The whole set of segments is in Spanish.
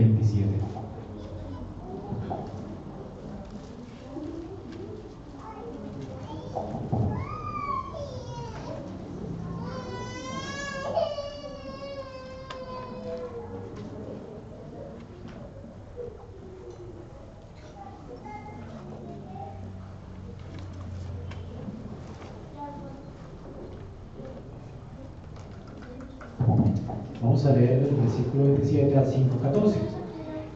27. Vamos a leer el versículo 27 al 5.14.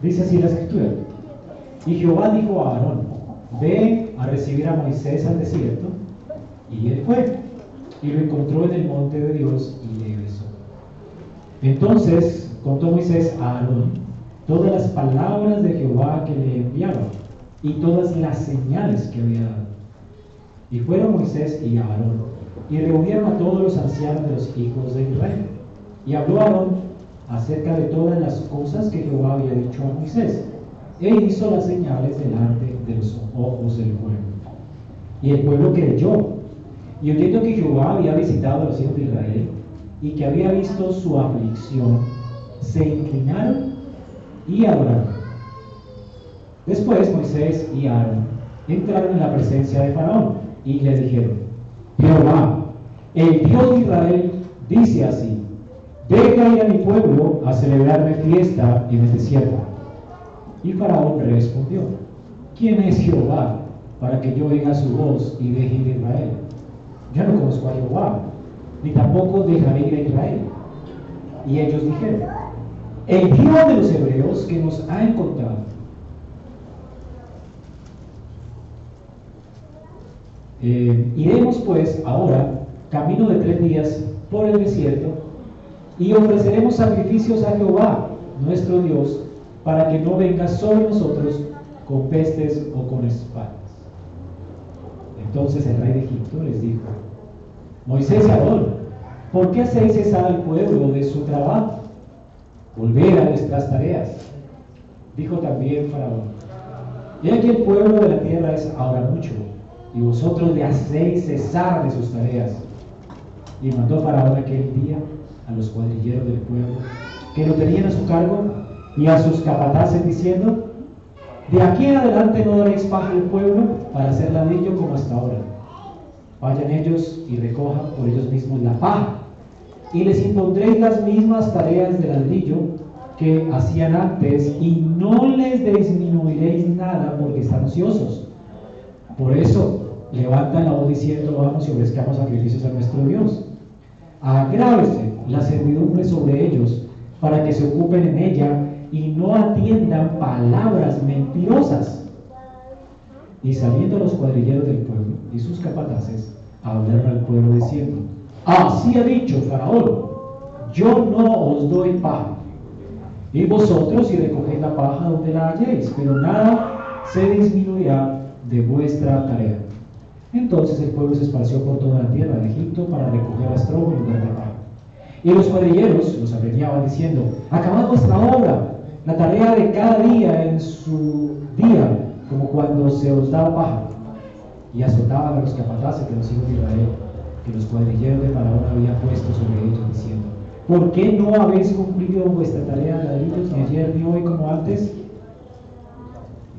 Dice así la escritura. Y Jehová dijo a Aarón, ve a recibir a Moisés al desierto. Y él fue, y lo encontró en el monte de Dios y le besó. Entonces contó Moisés a Aarón todas las palabras de Jehová que le enviaba y todas las señales que había dado. Y fueron Moisés y Aarón y reunieron a todos los ancianos de los hijos de Israel. Y habló Aarón acerca de todas las cosas que Jehová había dicho a Moisés. E hizo las señales delante de los ojos del pueblo. Y el pueblo creyó. Y oyendo que Jehová había visitado a los hijos de Israel y que había visto su aflicción, se inclinaron y adoraron. Después Moisés y Aarón entraron en la presencia de Faraón y le dijeron, Jehová, el Dios de Israel, dice así, deja ir a mi pueblo a celebrarme fiesta en el desierto. Y Faraón respondió, ¿quién es Jehová para que yo oiga su voz y deje ir a Israel? Yo no conozco a Jehová, ni tampoco dejaré ir a Israel. Y ellos dijeron, el Dios de los hebreos que nos ha encontrado. Eh, iremos pues ahora, camino de tres días, por el desierto, y ofreceremos sacrificios a Jehová, nuestro Dios, para que no venga sobre nosotros con pestes o con espadas. Entonces el rey de Egipto les dijo, Moisés y Aarón, ¿por qué hacéis cesar al pueblo de su trabajo? Volver a vuestras tareas. Dijo también Faraón, he aquí el pueblo de la tierra es ahora mucho, y vosotros le hacéis cesar de sus tareas. Y mandó Faraón aquel día a los cuadrilleros del pueblo que lo tenían a su cargo y a sus capataces diciendo, de aquí en adelante no daréis paja al pueblo para hacer ladrillo como hasta ahora. Vayan ellos y recojan por ellos mismos la paja y les impondréis las mismas tareas de ladrillo que hacían antes y no les disminuiréis nada porque están ociosos. Por eso levantan la voz diciendo, vamos y ofrezcamos sacrificios a nuestro Dios. Agrávese la servidumbre sobre ellos para que se ocupen en ella y no atiendan palabras mentirosas. Y saliendo los cuadrilleros del pueblo y sus capataces, hablaron al pueblo diciendo, así ha dicho Faraón, yo no os doy paja. Y vosotros y recoged la paja donde la halléis, pero nada se disminuirá de vuestra tarea. Entonces el pueblo se esparció por toda la tierra de Egipto para recoger a estrobo en lugar de paja. Y los cuadrilleros los apremiaban diciendo, acabad vuestra obra, la tarea de cada día en su día, como cuando se os da paja. Y azotaban a los capataces de los hijos de Israel, que los cuadrilleros de Faraón habían puesto sobre ellos, diciendo, ¿por qué no habéis cumplido vuestra tarea de ladrillos ni ayer ni hoy como antes?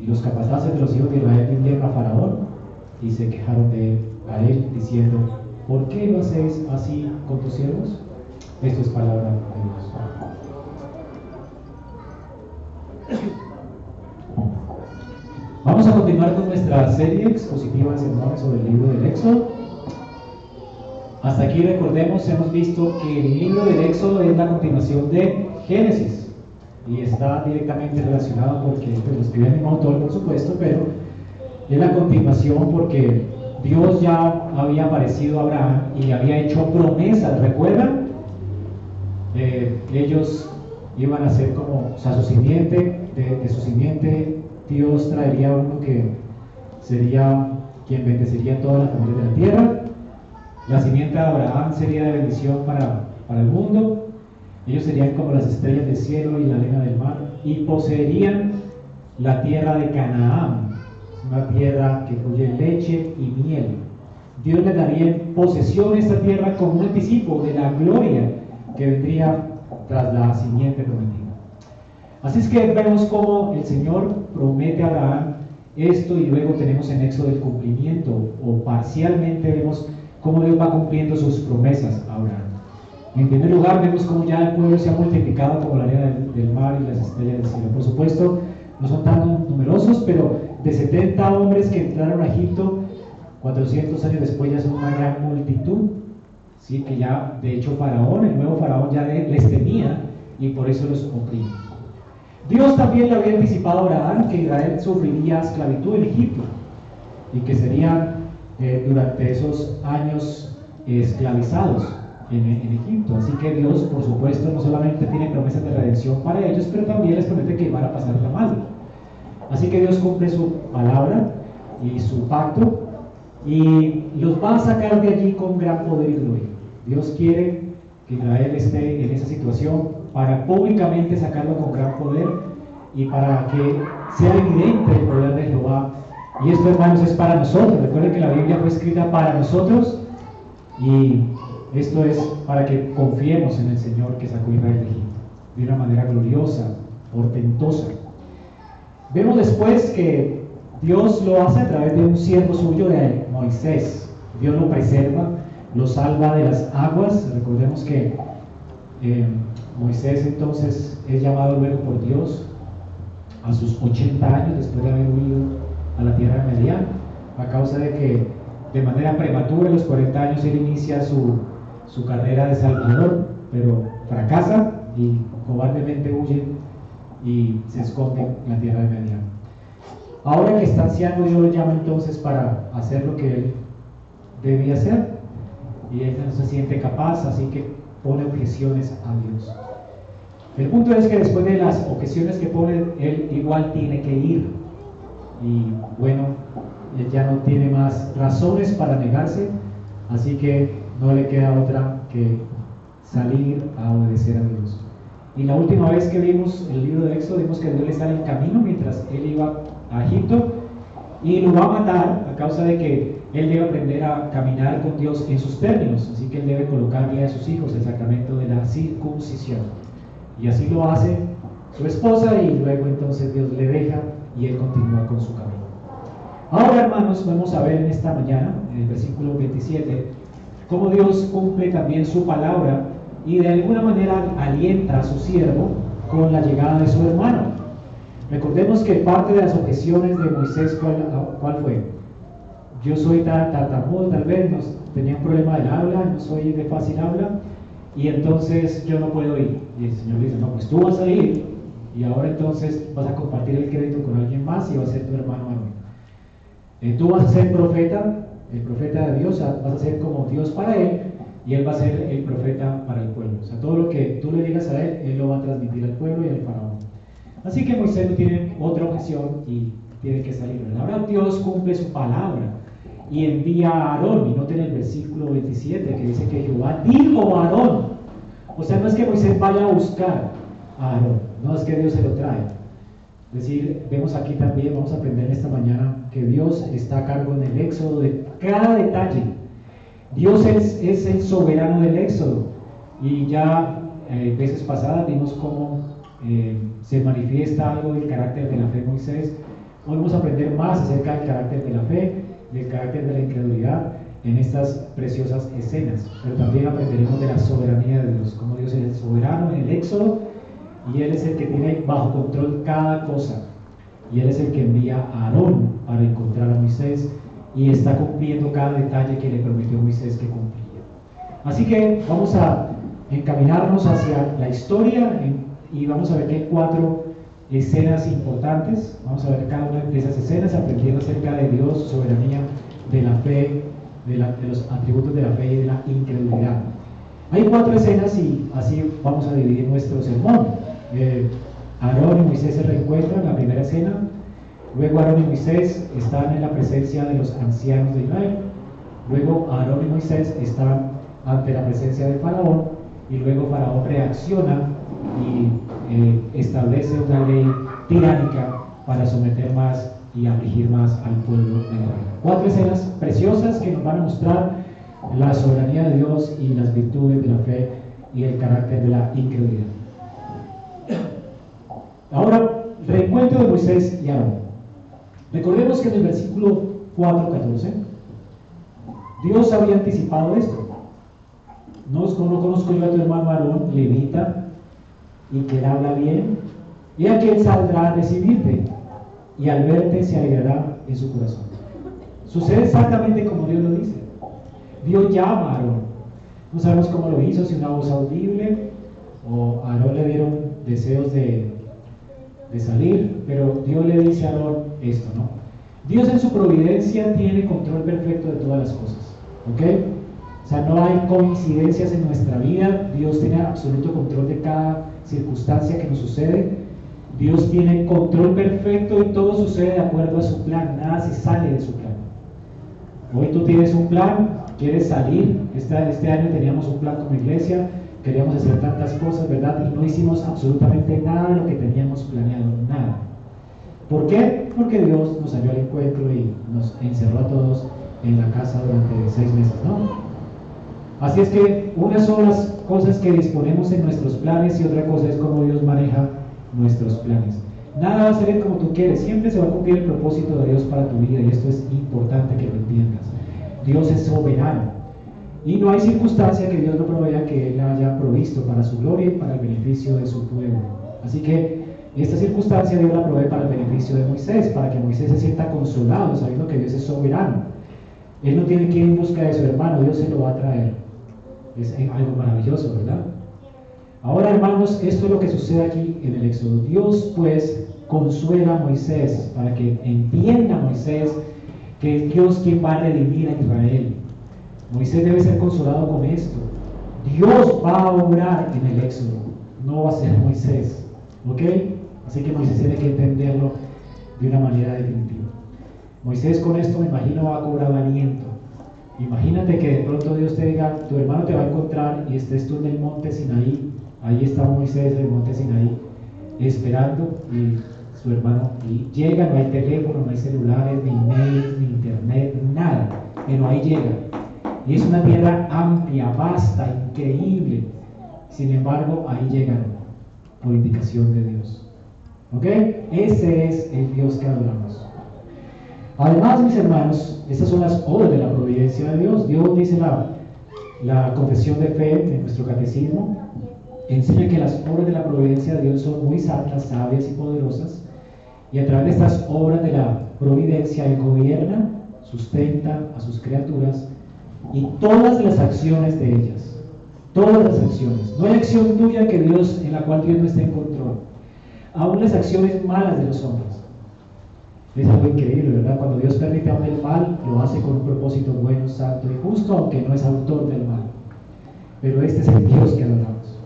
Y los capataces de los hijos de Israel vinieron a Faraón y se quejaron de a él, diciendo, ¿por qué lo hacéis así con tus siervos? Esto es palabra de Dios. Vamos a continuar con nuestra serie expositiva de sobre el libro del Éxodo. Hasta aquí recordemos, hemos visto que el libro del Éxodo es la continuación de Génesis y está directamente relacionado porque pues, lo escribe el mismo autor, por supuesto, pero es la continuación porque Dios ya había aparecido a Abraham y había hecho promesas, ¿recuerdan? Eh, ellos iban a ser como, o sea, su simiente, de, de su simiente Dios traería uno que sería quien bendeciría toda la familia de la tierra. La simiente de Abraham sería de bendición para, para el mundo. Ellos serían como las estrellas del cielo y la arena del mar. Y poseerían la tierra de Canaán, una tierra que fluye leche y miel. Dios les daría en posesión esta tierra como un anticipo de la gloria que vendría tras la simiente prometida. Así es que vemos cómo el Señor promete a Abraham esto y luego tenemos en Éxodo el cumplimiento o parcialmente vemos cómo Dios va cumpliendo sus promesas a Abraham. En primer lugar vemos cómo ya el pueblo se ha multiplicado como la arena del, mar y las estrellas del cielo. Por supuesto, no son tan numerosos, pero de 70 hombres que entraron a Egipto, 400 años después ya son una gran multitud. Sí, que ya, de hecho, Faraón, el nuevo Faraón ya les temía y por eso los oprime. Dios también le había anticipado a Abraham que Israel sufriría esclavitud en Egipto y que serían eh, durante esos años esclavizados en, en, Egipto. Así que Dios, por supuesto, no solamente tiene promesas de redención para ellos, pero también les promete que van a pasar la mal. Así que Dios cumple su palabra y su pacto y los va a sacar de allí con gran poder y gloria. Dios quiere que Israel esté en esa situación para públicamente sacarlo con gran poder y para que sea evidente el poder de Jehová. Y esto, hermanos, es para nosotros. Recuerden que la Biblia fue escrita para nosotros y esto es para que confiemos en el Señor que sacó Israel de Egipto de una manera gloriosa, portentosa. Vemos después que Dios lo hace a través de un siervo suyo de Moisés. Dios lo preserva, lo salva de las aguas. Recordemos que eh, Moisés entonces es llamado luego por Dios a sus 80 años después de haber huido a la tierra de a causa de que de manera prematura, a los 40 años, él inicia su, su carrera de Salvador, pero fracasa y cobardemente huye y se esconde en la tierra de Medián. Ahora que está anciano, Dios lo llama entonces para hacer lo que él debía hacer y él no se siente capaz, así que pone objeciones a Dios. El punto es que después de las objeciones que pone, él igual tiene que ir. Y bueno, él ya no tiene más razones para negarse, así que no le queda otra que salir a obedecer a Dios. Y la última vez que vimos el libro de Éxodo, vimos que Dios le sale en camino mientras él iba a Egipto y lo va a matar a causa de que él debe aprender a caminar con Dios en sus términos. Así que él debe colocarle a sus hijos el sacramento de la circuncisión. Y así lo hace su esposa y luego entonces Dios le deja y él continúa con su camino. Ahora hermanos, vamos a ver en esta mañana, en el versículo 27, cómo Dios cumple también su palabra y de alguna manera alienta a su siervo con la llegada de su hermano. Recordemos que parte de las objeciones de Moisés, ¿cuál, fue? Yo soy tartamudo, tal vez, tenía un problema del habla, no soy de fácil habla, y entonces yo no puedo ir. Y el Señor dice, no, pues tú vas a ir, y ahora entonces vas a compartir el crédito con alguien más y va a ser tu hermano Manuel. Eh, tú vas a ser profeta, el profeta de Dios, vas a ser como Dios para él, y él va a ser el profeta para el pueblo. O sea, todo lo que tú le digas a él, él lo va a transmitir al pueblo y al faraón. Así que Moisés no tiene otra objeción y tiene que salir. Ahora Dios cumple su palabra y envía a Aarón. Y noten el versículo 27 que dice que Jehová dijo a Aarón. O sea, no es que Moisés vaya a buscar a Aarón, no es que Dios se lo trae. Es decir, vemos aquí también, vamos a aprender esta mañana, que Dios está a cargo en el éxodo de cada detalle. Dios es, el soberano del éxodo. Y ya eh, veces pasadas vimos cómo eh, se manifiesta algo del carácter de la fe de Moisés. Hoy vamos a aprender más acerca del carácter de la fe, del carácter de la incredulidad en estas preciosas escenas. Pero también aprenderemos de la soberanía de Dios, como Dios es el soberano en el Éxodo y Él es el que tiene bajo control cada cosa. Y Él es el que envía a Aarón para encontrar a Moisés y está cumpliendo cada detalle que le prometió Moisés que cumplía. Así que vamos a encaminarnos hacia la historia y vamos a ver que hay cuatro escenas importantes. Vamos a ver cada una de esas escenas aprendiendo acerca de Dios, soberanía, de la fe, de, los atributos de la fe y de la incredulidad. Hay cuatro escenas y así vamos a dividir nuestro sermón. Eh, Aarón y Moisés se reencuentran en la primera escena. Luego Aarón y Moisés están en la presencia de los ancianos de Israel. Luego Aarón y Moisés están ante la presencia de Faraón y luego Faraón reacciona y eh, establece una ley tiránica para someter más y afligir más al pueblo de Israel. Cuatro escenas preciosas que nos van a mostrar la soberanía de Dios y las virtudes de la fe y el carácter de la incredulidad. Ahora, reencuentro de Moisés y Aarón. Recordemos que en el versículo 4.14, Dios había anticipado esto. No, no conozco yo a tu hermano Aarón, levita, y que él habla bien, y aquel saldrá a recibirte, y al verte se alegrará en su corazón. Sucede exactamente como Dios lo dice. Dios llama a Aarón. No sabemos cómo lo hizo, si una voz audible, o a Aarón le dieron deseos de, de salir, pero Dios le dice a Aarón esto, ¿no? Dios en su providencia tiene control perfecto de todas las cosas, ¿ok? O sea, no hay coincidencias en nuestra vida, Dios tiene absoluto control de cada circunstancia que nos sucede, Dios tiene control perfecto y todo sucede de acuerdo a su plan, nada se sale de su plan. Hoy tú tienes un plan, quieres salir, este, este año teníamos un plan como iglesia, queríamos hacer tantas cosas, ¿verdad? Y no hicimos absolutamente nada de lo que teníamos planeado, nada. ¿Por qué? Porque Dios nos salió al encuentro y nos encerró a todos en la casa durante seis meses, ¿no? Así es que unas son las cosas que disponemos en nuestros planes y otra cosa es cómo Dios maneja nuestros planes. Nada va a salir como tú quieres, siempre se va a cumplir el propósito de Dios para tu vida y esto es importante que lo entiendas. Dios es soberano y no hay circunstancia que Dios no provea que Él haya provisto para su gloria y para el beneficio de su pueblo. Así que esta circunstancia Dios la provee para el beneficio de Moisés, para que Moisés se sienta consolado sabiendo que Dios es soberano. Él no tiene que ir en busca de su hermano, Dios se lo va a traer. Es algo maravilloso, ¿verdad? Ahora, hermanos, esto es lo que sucede aquí en el Éxodo. Dios, pues, consuela a Moisés para que entienda Moisés que es Dios quien va a redimir a Israel. Moisés debe ser consolado con esto. Dios va a obrar en el Éxodo, no va a ser Moisés. ¿Ok? Así que Moisés tiene que entenderlo de una manera definitiva. Moisés con esto, me imagino, va a cobrar aliento. Imagínate que de pronto Dios te diga, tu hermano te va a encontrar y estés tú en el monte Sinaí. Ahí está Moisés en el monte Sinaí, esperando y su hermano llega, no hay teléfono, no hay celulares, ni mail, ni internet, nada, pero ahí llega. Y es una tierra amplia, vasta, increíble. Sin embargo, ahí llegan por indicación de Dios. ¿Ok? Ese es el Dios que adoramos. Además, mis hermanos, estas son las obras de la providencia de Dios. Dios dice la, la confesión de fe en nuestro catecismo, enseña que las obras de la providencia de Dios son muy santas, sabias y poderosas, y a través de estas obras de la providencia Él gobierna, sustenta a sus criaturas y todas las acciones de ellas, todas las acciones. No hay acción tuya que Dios, en la cual Dios no esté en control. Aún las acciones malas de los hombres. Es algo increíble, ¿verdad? Cuando Dios permite a el mal, lo hace con un propósito bueno, santo y justo, aunque no es autor del mal. Pero este es el Dios que adoramos.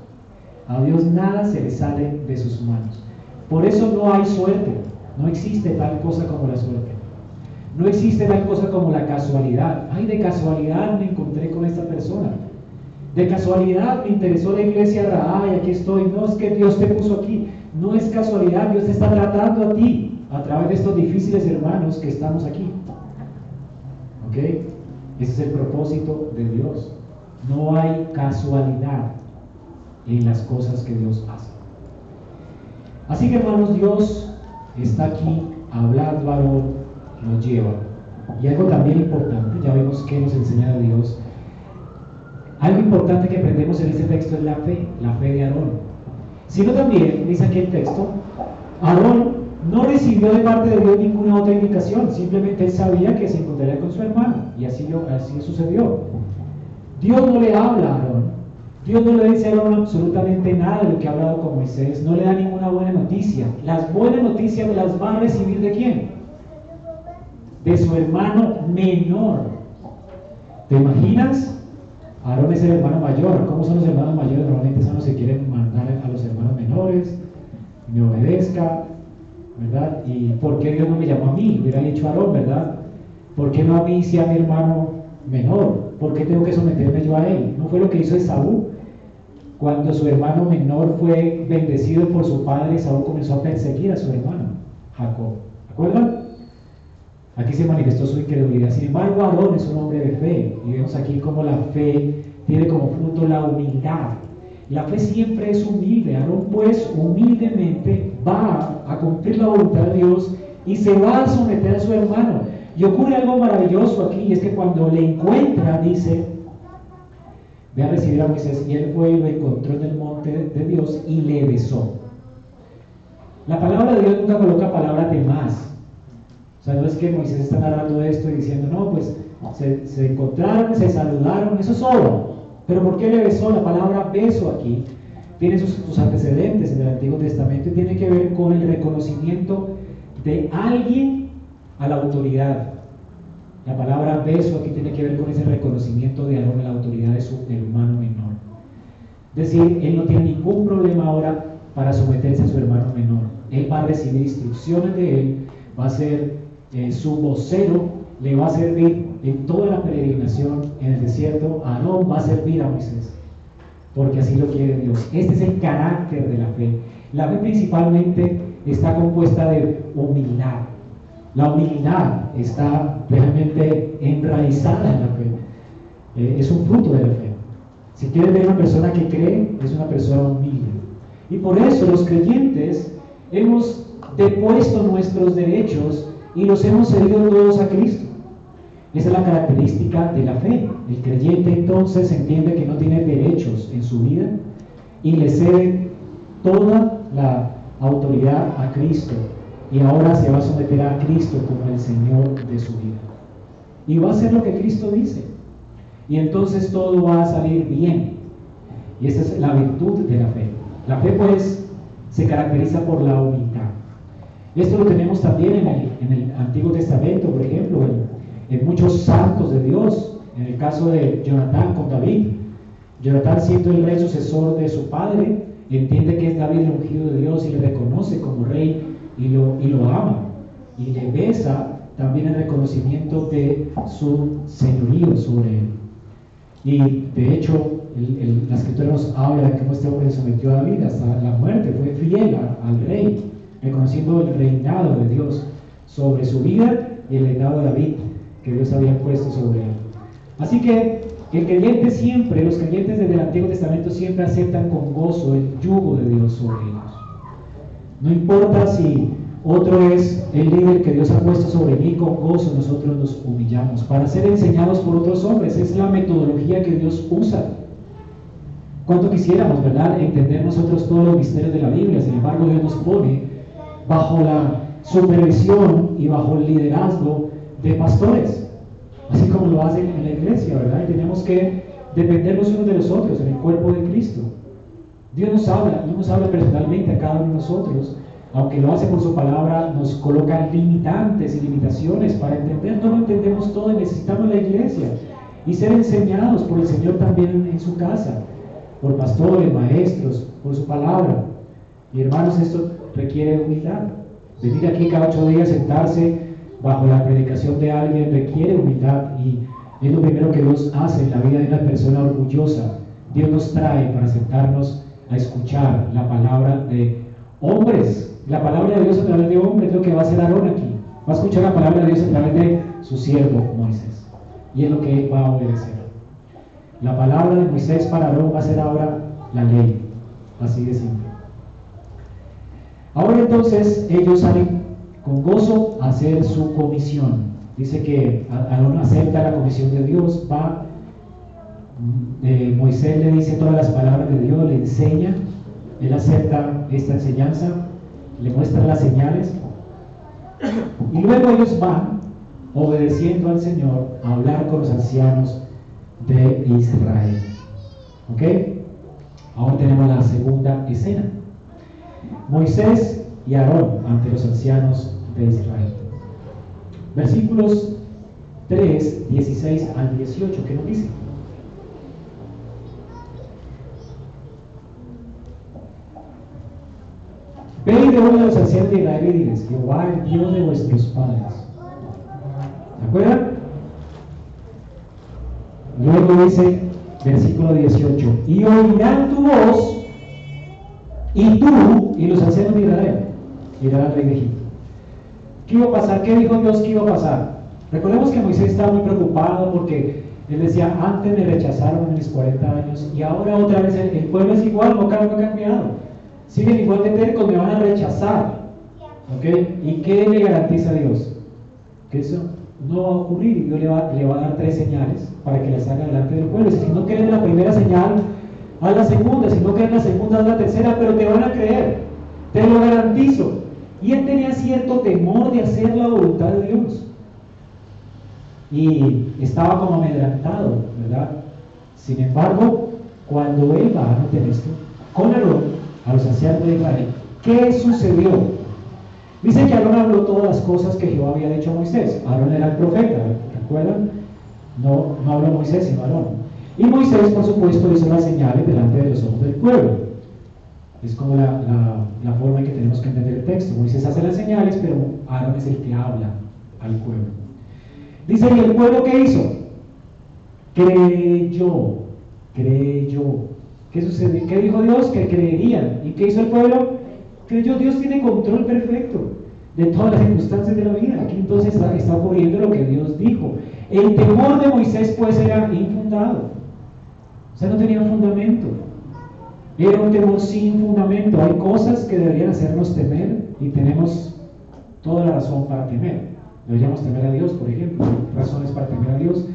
A Dios nada se le sale de sus manos. Por eso no hay suerte. No existe tal cosa como la suerte. No existe tal cosa como la casualidad. Ay, de casualidad me encontré con esta persona. De casualidad me interesó la iglesia Ay, aquí estoy. No es que Dios te puso aquí. No es casualidad. Dios te está tratando a ti a través de estos difíciles hermanos que estamos aquí. ¿Ok? Ese es el propósito de Dios. No hay casualidad en las cosas que Dios hace. Así que hermanos, Dios está aquí hablando a nos lleva. Y algo también importante, ya vemos que nos enseña Dios. Algo importante que aprendemos en este texto es la fe, la fe de Aarón. Sino también, dice aquí el texto, Aarón no recibió de parte de Dios ninguna otra indicación, simplemente él sabía que se encontraría con su hermano, y así, así sucedió. Dios no le habla a Aarón, Dios no le dice a Aarón absolutamente nada de lo que ha hablado con Moisés, no le da ninguna buena noticia. Las buenas noticias las va a recibir de quién? De su hermano menor. ¿Te imaginas? Aarón es el hermano mayor. ¿Cómo son los hermanos mayores? Normalmente son los que quieren mandar a los hermanos menores, me obedezca, ¿verdad? ¿Y por qué Dios no me llamó a mí? Hubiera dicho Aarón, ¿verdad? ¿Por qué no a mí si a mi hermano menor? ¿Por qué tengo que someterme yo a él? ¿No fue lo que hizo Esaú? Cuando su hermano menor fue bendecido por su padre, Esaú comenzó a perseguir a su hermano, Jacob. ¿Acuerdan? Aquí se manifestó su incredulidad. Sin embargo, Aarón es un hombre de fe. Y vemos aquí cómo la fe tiene como fruto la humildad. La fe siempre es humilde. Aarón pues humildemente va a cumplir la voluntad de Dios y se va a someter a su hermano. Y ocurre algo maravilloso aquí, y es que cuando le encuentra, dice, ve a recibir a Moisés, y él fue y lo encontró en el monte de Dios y le besó. La palabra de Dios nunca coloca palabra de más. O sea, no es que Moisés está narrando esto y diciendo, no, pues se, encontraron, se saludaron, eso es todo. Pero ¿por qué le besó? La palabra beso aquí tiene sus, sus, antecedentes en el Antiguo Testamento y tiene que ver con el reconocimiento de alguien a la autoridad. La palabra beso aquí tiene que ver con ese reconocimiento de Aarón a la autoridad de su hermano menor. Es decir, él no tiene ningún problema ahora para someterse a su hermano menor. Él va a recibir instrucciones de él, va a ser eh, su vocero, le va a servir en toda la peregrinación en el desierto. Aarón va a servir a Moisés, porque así lo quiere Dios. Este es el carácter de la fe. La fe principalmente está compuesta de humildad. La humildad está realmente enraizada en la fe. Eh, es un fruto de la fe. Si quieres ver una persona que cree, es una persona humilde. Y por eso los creyentes hemos depuesto nuestros derechos y los hemos cedido todos a Cristo. Esa es la característica de la fe. El creyente entonces entiende que no tiene derechos en su vida y le cede toda la autoridad a Cristo y ahora se va a someter a Cristo como el Señor de su vida. Y va a hacer lo que Cristo dice. Y entonces todo va a salir bien. Y esa es la virtud de la fe. La fe pues se caracteriza por la humildad. Esto lo tenemos también en el, en el Antiguo Testamento, por ejemplo, en, en, muchos santos de Dios. En el caso de Jonatán con David. Jonatán siendo el rey sucesor de su padre, entiende que es David el ungido de Dios y le reconoce como rey y lo, y lo ama. Y le besa también el reconocimiento de su señorío sobre él. Y de hecho, la escritura nos habla de cómo este hombre se sometió a David hasta la muerte, fue fiel al rey, reconociendo el reinado de Dios sobre su vida y el reinado de David que Dios había puesto sobre él. Así que el creyente siempre, los creyentes desde el Antiguo Testamento siempre aceptan con gozo el yugo de Dios sobre ellos. No importa si otro es el líder que Dios ha puesto sobre mí, con gozo nosotros nos humillamos para ser enseñados por otros hombres. Es la metodología que Dios usa. ¿Cuánto quisiéramos, verdad, entender nosotros todos los misterios de la Biblia? Sin embargo, Dios nos pone bajo la supervisión y bajo el liderazgo de pastores, así como lo hacen en la iglesia, ¿verdad? Y tenemos que depender los unos de los otros en el cuerpo de Cristo. Dios nos habla, Dios nos habla personalmente a cada uno de nosotros, aunque lo hace por su palabra, nos coloca limitantes y limitaciones para entender, no lo entendemos todo y necesitamos la iglesia y ser enseñados por el Señor también en su casa, por pastores, maestros, por su palabra. Y hermanos, esto requiere humildad. Venir aquí cada ocho días, sentarse bajo la predicación de alguien, requiere humildad y es lo primero que Dios hace en la vida de una persona orgullosa. Dios nos trae para sentarnos a escuchar la palabra de hombres. La palabra de Dios a través de hombres es lo que va a hacer Aarón aquí. Va a escuchar la palabra de Dios a través de su siervo Moisés. Y es lo que va a obedecer. La palabra de Moisés para Aarón va a ser ahora la ley. Así de simple. Ahora entonces ellos salen con gozo a hacer su comisión. Dice que Aarón acepta la comisión de Dios, va eh, Moisés le dice todas las palabras de Dios, le enseña, él acepta esta enseñanza, le muestra las señales, y luego ellos van, obedeciendo al Señor, a hablar con los ancianos de Israel. ¿Ok? Ahora tenemos la segunda escena. Moisés y Aarón ante los ancianos de Israel. Versículos 3, 16 al 18, ¿qué nos dice? Ve y hoy a los ancianos de Israel y diles, Jehová el Dios de vuestros padres. ¿De acuerdo? Luego dice, versículo 18, y oirán tu voz, y tú y los ancianos Israel, irán al rey de Egipto. ¿Qué iba a pasar? ¿Qué dijo Dios que iba a pasar? Recordemos que Moisés estaba muy preocupado porque Él decía, antes me rechazaron en mis 40 años y ahora otra vez el, pueblo es igual, no, ha cambiado. Siguen igual de tercos, me van a rechazar. ¿Ok? ¿Y qué le garantiza a Dios? Que eso no va a ocurrir Dios le va, le va a dar tres señales para que las haga delante del pueblo. Si no creen la primera señal, haz la segunda. Si no creen la segunda, haz la tercera, pero te van a creer. Te lo garantizo. Y él tenía cierto temor de hacer la voluntad de Dios. Y estaba como amedrantado, ¿verdad? Sin embargo, cuando él va, a tener esto, con Aarón, a los ancianos de Israel, ¿qué sucedió? Dice que Aarón habló todas las cosas que Jehová había dicho a Moisés. Aarón era el profeta, ¿recuerdan? No, no habló Moisés, sino Aarón. Y Moisés, por supuesto, hizo las señales delante de los ojos del pueblo. Es como la, forma en que tenemos que entender el texto. Moisés hace las señales, pero Aarón es el que habla al pueblo. Dice, ¿y el pueblo qué hizo? Creyó, creyó. ¿Qué sucedió? ¿Qué dijo Dios? Que creerían. ¿Y qué hizo el pueblo? Creyó. Dios tiene control perfecto de todas las circunstancias de la vida. Aquí entonces está, está ocurriendo lo que Dios dijo. El temor de Moisés pues era infundado. O sea, no tenía fundamento. Era un temor sin fundamento. Hay cosas que deberían hacernos temer y tenemos toda la razón para temer. Deberíamos temer a Dios, por ejemplo. Razones para temer a Dios.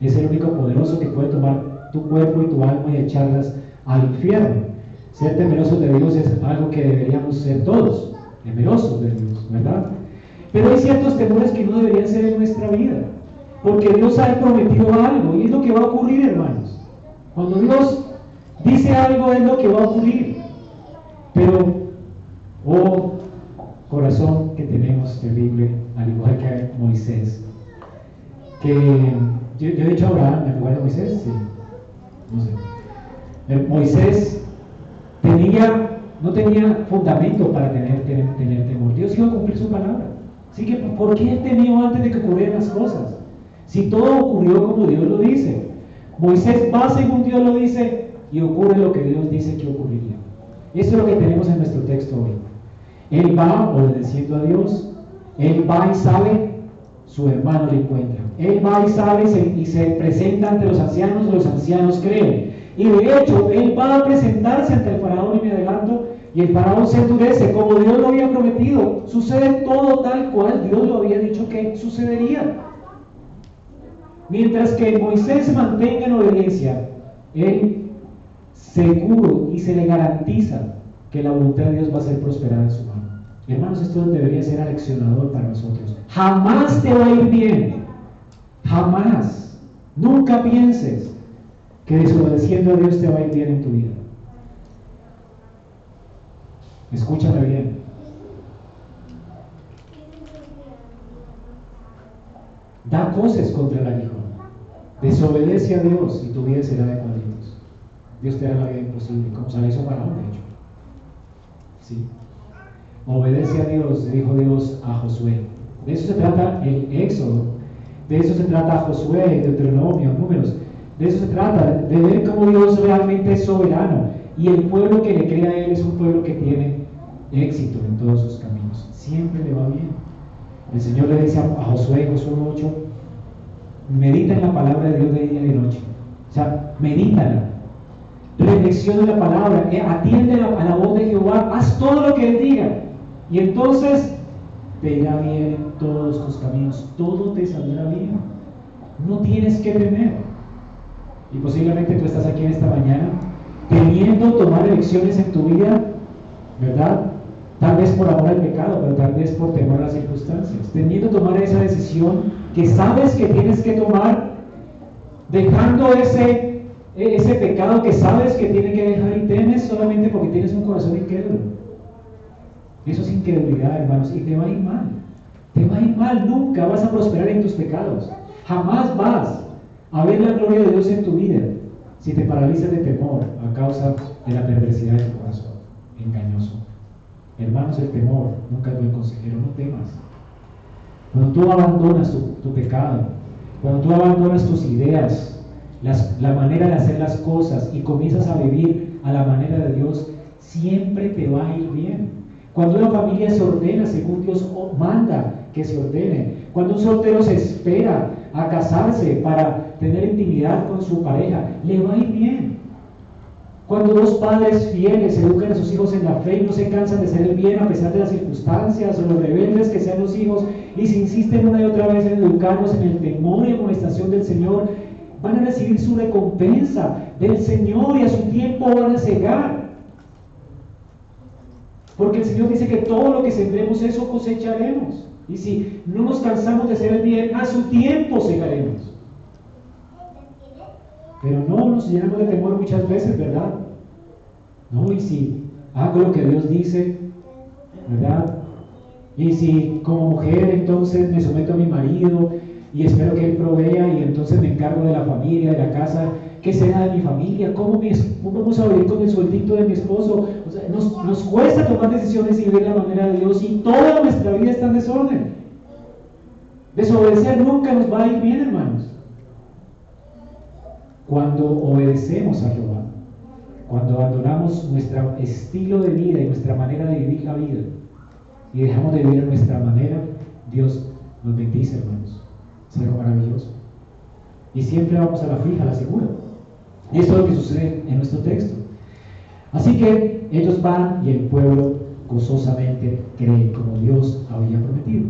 Es el único poderoso que puede tomar tu cuerpo y tu alma y echarlas al infierno. Ser temerosos de Dios es algo que deberíamos ser todos, temerosos de Dios, ¿verdad? Pero hay ciertos temores que no deberían ser en nuestra vida, porque Dios ha prometido algo y es lo que va a ocurrir, hermanos. Cuando Dios dice algo es lo que va a ocurrir. Pero, oh corazón que tenemos terrible, al igual que Moisés, que yo, he dicho Abraham en lugar de Moisés, sí, no sé. Eh, Moisés tenía, no tenía fundamento para tener, tener, temor. Dios iba a cumplir su palabra. Así que, ¿por qué él temió antes de que ocurrieran las cosas? Si todo ocurrió como Dios lo dice. Moisés va según Dios lo dice y ocurre lo que Dios dice que ocurriría. Eso es lo que tenemos en nuestro texto hoy. Él va obedeciendo a Dios, él va y sabe, su hermano le encuentra. Él va y sabe y se presenta ante los ancianos, los ancianos creen. Y de hecho, él va a presentarse ante el faraón y me adelanto, y el faraón se endurece, como Dios lo había prometido. Sucede todo tal cual Dios lo había dicho que sucedería. Mientras que Moisés mantenga en obediencia, él seguro y se le garantiza que la voluntad de Dios va a ser prosperada en su mano. Hermanos, esto debería ser aleccionador para nosotros. Jamás te va a ir bien. Jamás. Nunca pienses que desobedeciendo a Dios te va a ir bien en tu vida. Escúchame bien. Da cosas contra el aguijón. Desobedece a Dios y tu vida será de cuadritos. Dios te hará la vida imposible, como se hizo para de hecho. ¿Sí? Obedece a Dios, dijo Dios a Josué. De eso se trata el Éxodo. De eso se trata Josué, Deuteronomio, Números. De eso se trata, de ver cómo Dios realmente es soberano. Y el pueblo que le cree a Él es un pueblo que tiene éxito en todos sus caminos. Siempre le va bien. El Señor le dice a Josué, Josué 8, medita en la palabra de Dios de día y de noche. O sea, medítala reflexiona la palabra, eh, atiende a la voz de Jehová, haz todo lo que Él diga. Y entonces te irá bien en todos tus caminos, todo te saldrá bien. No tienes que temer. Y posiblemente tú estás aquí en esta mañana temiendo tomar elecciones en tu vida, ¿verdad? Tal vez por amor al pecado, pero tal vez por temor a las circunstancias. Temiendo tomar esa decisión que sabes que tienes que tomar, dejando ese e-, ese pecado que sabes que tiene que dejar y temes solamente porque tienes un corazón incrédulo. Eso es incredulidad, hermanos, y te va a ir mal. Te va a ir mal, nunca vas a prosperar en tus pecados. Jamás vas a ver la gloria de Dios en tu vida si te paralizas de temor a causa de la perversidad de tu corazón engañoso. Hermanos, el temor nunca es buen consejero, no temas. Cuando tú abandonas tu, pecado, cuando tú abandonas tus ideas, la manera de hacer las cosas y comienzas a vivir a la manera de Dios, siempre te va a ir bien. Cuando una familia se ordena según Dios manda que se ordene, cuando un soltero se espera a casarse para tener intimidad con su pareja, le va a ir bien. Cuando dos padres fieles educan a sus hijos en la fe y no se cansan de hacer el bien a pesar de las circunstancias o los rebeldes que sean los hijos y se insisten una y otra vez en educarlos en el temor y amonestación del Señor, van a recibir su recompensa del Señor y a su tiempo van a cegar. Porque el Señor dice que todo lo que sembremos, eso cosecharemos. Y si no nos cansamos de hacer el bien, a su tiempo segaremos. Pero no nos llenamos de temor muchas veces, ¿verdad? No, y si hago lo que Dios dice, ¿verdad? Y si como mujer entonces me someto a mi marido y espero que él provea y entonces me encargo de la familia, de la casa, ¿qué será de mi familia? ¿Cómo, vamos a vivir con el sueldito de mi esposo? O sea, nos, nos cuesta tomar decisiones y vivir la manera de Dios y toda nuestra vida está en desorden. Desobedecer nunca nos va a ir bien, hermanos. Cuando obedecemos a Jehová, cuando abandonamos nuestro estilo de vida y nuestra manera de vivir la vida y dejamos de vivir nuestra manera, Dios nos bendice, hermanos. Es algo maravilloso. Y siempre vamos a la fija, a la segura. Y esto es lo que sucede en nuestro texto. Así que ellos van y el pueblo gozosamente cree como Dios había prometido.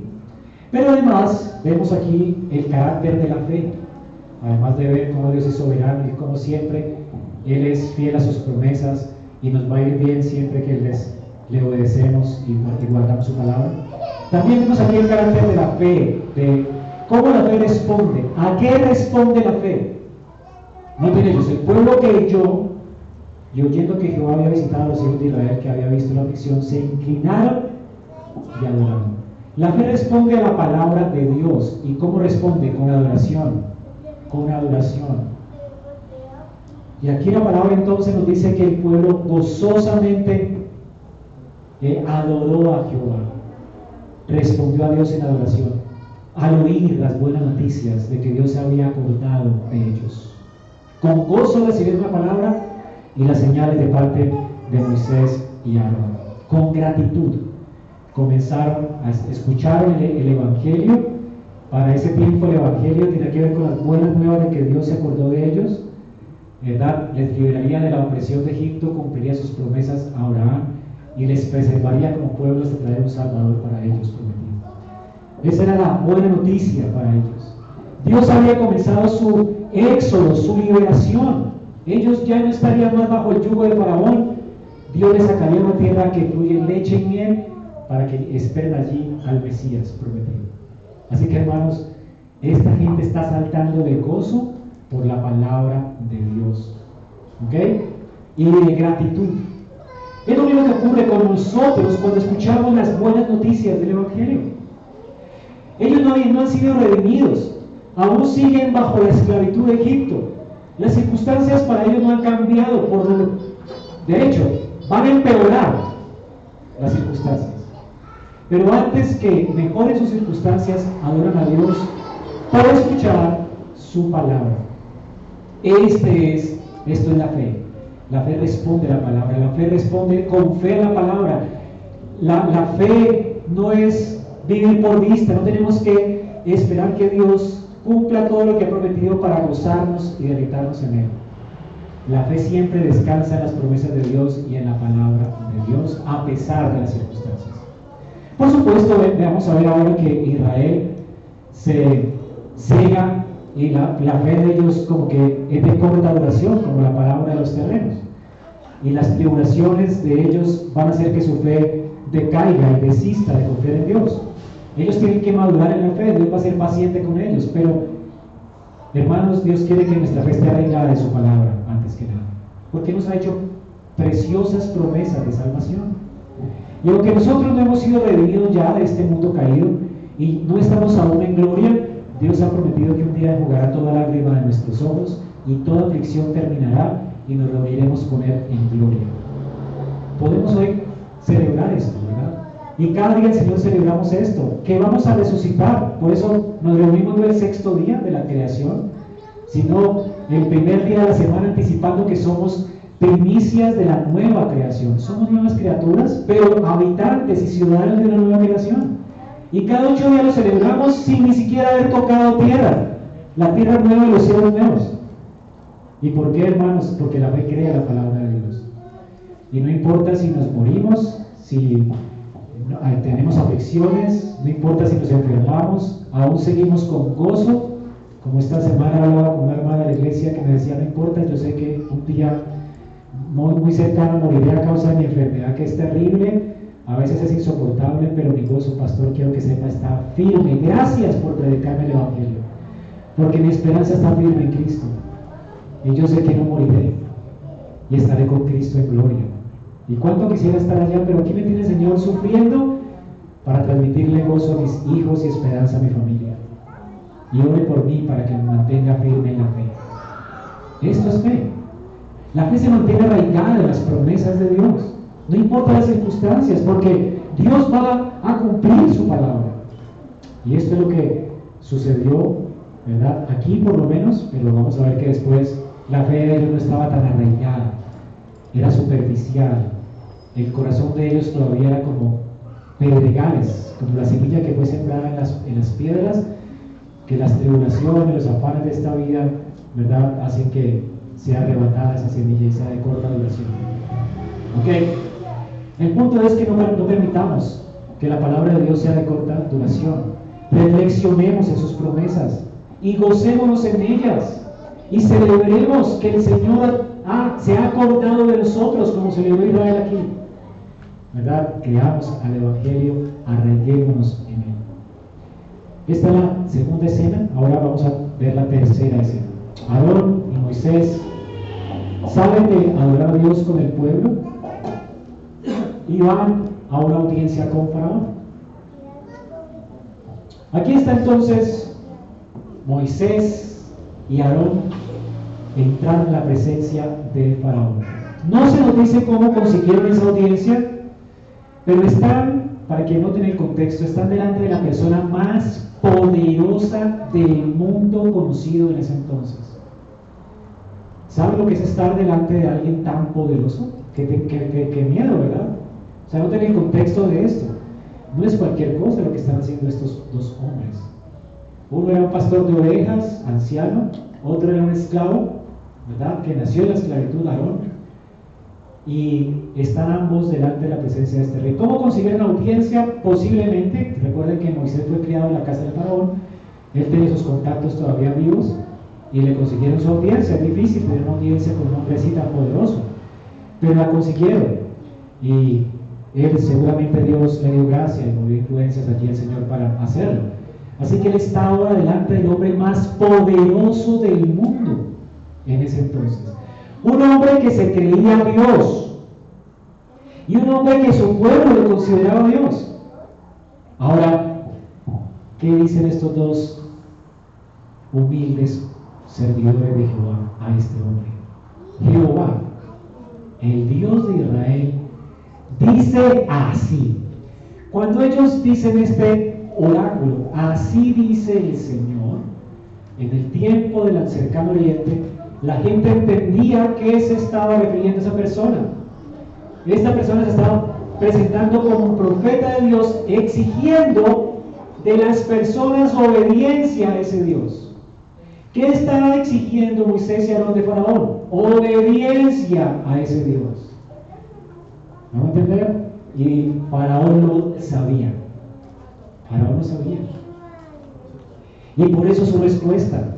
Pero además vemos aquí el carácter de la fe. Además de ver cómo Dios es soberano y como siempre Él es fiel a sus promesas y nos va a ir bien siempre que les, le obedecemos y, guardamos su palabra. También vemos aquí el carácter de la fe, de cómo la fe responde. ¿A qué responde la fe? No ellos, el pueblo que yo, y oyendo que Jehová había visitado a los hijos de Israel que había visto la aflicción, se inclinaron y adoraron. La fe responde a la palabra de Dios. ¿Y cómo responde? Con adoración. Con adoración. Y aquí la palabra entonces nos dice que el pueblo gozosamente eh, adoró a Jehová. Respondió a Dios en adoración. Al oír las buenas noticias de que Dios se había acordado de ellos. Con gozo recibieron la palabra y las señales de parte de Moisés y Aarón. Con gratitud comenzaron a escuchar el, Evangelio. Para ese tiempo el Evangelio tiene que ver con las buenas nuevas de que Dios se acordó de ellos, ¿verdad? Les liberaría de la opresión de Egipto, cumpliría sus promesas a Abraham y les preservaría como pueblo hasta traer un Salvador para ellos prometido. Esa era la buena noticia para ellos. Dios había comenzado su éxodo, su liberación. Ellos ya no estarían más bajo el yugo de Faraón. Dios les sacaría una tierra que fluye leche y miel para que esperen allí al Mesías prometido. Así que hermanos, esta gente está saltando de gozo por la palabra de Dios. ¿Ok? Y de gratitud. Es lo mismo que ocurre con nosotros cuando escuchamos las buenas noticias del Evangelio. Ellos no, han sido redimidos, aún siguen bajo la esclavitud de Egipto. Las circunstancias para ellos no han cambiado, por de hecho, van a empeorar las circunstancias. Pero antes que mejoren sus circunstancias, adoran a Dios por escuchar su palabra. Este es, esto es la fe. La fe responde a la palabra. La fe responde con fe a la palabra. La, la fe no es vivir por vista. No tenemos que esperar que Dios cumpla todo lo que ha prometido para gozarnos y deleitarnos en Él. La fe siempre descansa en las promesas de Dios y en la palabra de Dios a pesar de las circunstancias. Por supuesto, vamos a ver ahora que Israel se cega y la, fe de ellos como que es de corta duración, como la palabra de los terrenos. Y las tribulaciones de ellos van a hacer que su fe decaiga y desista de confiar en Dios. Ellos tienen que madurar en la fe, Dios va a ser paciente con ellos, pero hermanos, Dios quiere que nuestra fe esté arreglada de su palabra antes que nada, porque nos ha hecho preciosas promesas de salvación. Y aunque nosotros no hemos sido redimidos ya de este mundo caído y no estamos aún en gloria, Dios ha prometido que un día enjugará toda lágrima de nuestros ojos y toda aflicción terminará y nos reuniremos con Él en gloria. Podemos hoy celebrar esto, ¿verdad? Y cada día el Señor celebramos esto, que vamos a resucitar. Por eso nos reunimos no el sexto día de la creación, sino el primer día de la semana anticipando que somos primicias de la nueva creación. Somos nuevas criaturas, pero habitantes y ciudadanos de una nueva creación. Y cada ocho días lo celebramos sin ni siquiera haber tocado tierra. la tierra nueva y los cielos nuevos. ¿Y por qué, hermanos? Porque la fe crea la palabra de Dios. Y no importa si nos morimos, si tenemos aflicciones, no importa si nos enfermamos, aún seguimos con gozo. Como esta semana hablaba con una hermana de la iglesia que me decía, no importa, yo sé que un día muy, muy cercano moriré a causa de mi enfermedad que es terrible, a veces es insoportable, pero mi gozo, pastor, quiero que sepa, está firme. Gracias por predicarme el Evangelio, porque mi esperanza está firme en Cristo. Y yo sé que no moriré y estaré con Cristo en gloria. Y cuánto quisiera estar allá, pero aquí me tiene el Señor sufriendo para transmitirle gozo a mis hijos y esperanza a mi familia. Y ore por mí para que me mantenga firme en la fe. Esto es fe. La fe se mantiene arraigada en las promesas de Dios. No importa las circunstancias, porque Dios va a cumplir su palabra. Y esto es lo que sucedió, ¿verdad? Aquí por lo menos, pero vamos a ver que después la fe de ellos no estaba tan arraigada, era superficial. El corazón de ellos todavía era como pedregales, como la semilla que fue sembrada en las, en las piedras, que las tribulaciones, los afanes de esta vida, ¿verdad?, hacen que sea arrebatada esa semilla y sea de corta duración. ¿Ok? El punto es que no, permitamos que la palabra de Dios sea de corta duración. Reflexionemos en sus promesas y gocémonos en ellas y celebremos que el Señor se ha acordado de nosotros como celebró Israel aquí. ¿Verdad? Creamos al Evangelio, arraiguémonos en él. Esta es la segunda escena, ahora vamos a ver la tercera escena. Aarón y Moisés salen de adorar a Dios con el pueblo y van a una audiencia con Faraón. Aquí está entonces Moisés y Aarón entrar en la presencia de Faraón. No se nos dice cómo consiguieron esa audiencia, pero están, para que noten el contexto, están delante de la persona más poderosa del mundo conocido en ese entonces. ¿Saben lo que es estar delante de alguien tan poderoso? Qué, miedo, ¿verdad? O sea, noten el contexto de esto. No es cualquier cosa lo que están haciendo estos dos hombres. Uno era un pastor de ovejas, anciano, otro era un esclavo, ¿verdad? Que nació en la esclavitud Aarón. Y están ambos delante de la presencia de este rey. ¿Cómo consiguieron audiencia? Posiblemente, recuerden que Moisés fue criado en la casa de Faraón, él tenía sus contactos todavía vivos y le consiguieron su audiencia. Es difícil tener una audiencia con un hombre así tan poderoso, pero la consiguieron. Y él, seguramente Dios le dio gracia y movió influencias allí al Señor para hacerlo. Así que él está ahora delante del hombre más poderoso del mundo en ese entonces. Un hombre que se creía Dios y un hombre que su pueblo le consideraba Dios. Ahora, ¿qué dicen estos dos humildes servidores de Jehová a este hombre? Jehová, el Dios de Israel, dice así. Cuando ellos dicen este oráculo, así dice el Señor, en el tiempo del cercano oriente, la gente entendía que se estaba refiriendo a esa persona. Esta persona se estaba presentando como profeta de Dios, exigiendo de las personas obediencia a ese Dios. ¿Qué estaba exigiendo Moisés y Aarón de Faraón? Obediencia a ese Dios. ¿Vamos a entender? Y Faraón lo sabía. Faraón lo sabía. Y por eso su respuesta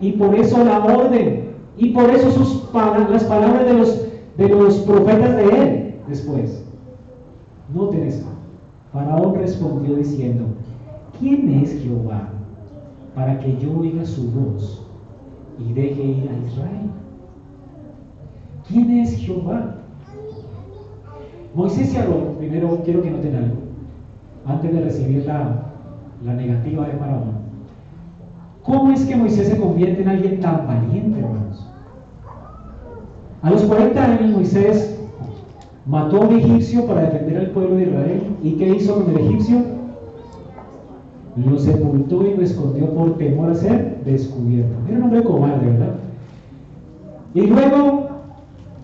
y por eso la orden, y por eso sus, las palabras de los, de los profetas de él después. Noten esto. Faraón respondió diciendo, ¿quién es Jehová para que yo oiga su voz y deje ir a Israel? ¿Quién es Jehová? Moisés y Aarón, primero quiero que noten algo, antes de recibir la, la negativa de Faraón. ¿Cómo es que Moisés se convierte en alguien tan valiente, hermanos? A los 40 años Moisés mató a un egipcio para defender al pueblo de Israel. ¿Y qué hizo con el egipcio? Lo sepultó y lo escondió por temor a ser descubierto. Era un hombre cobarde, ¿verdad? Y luego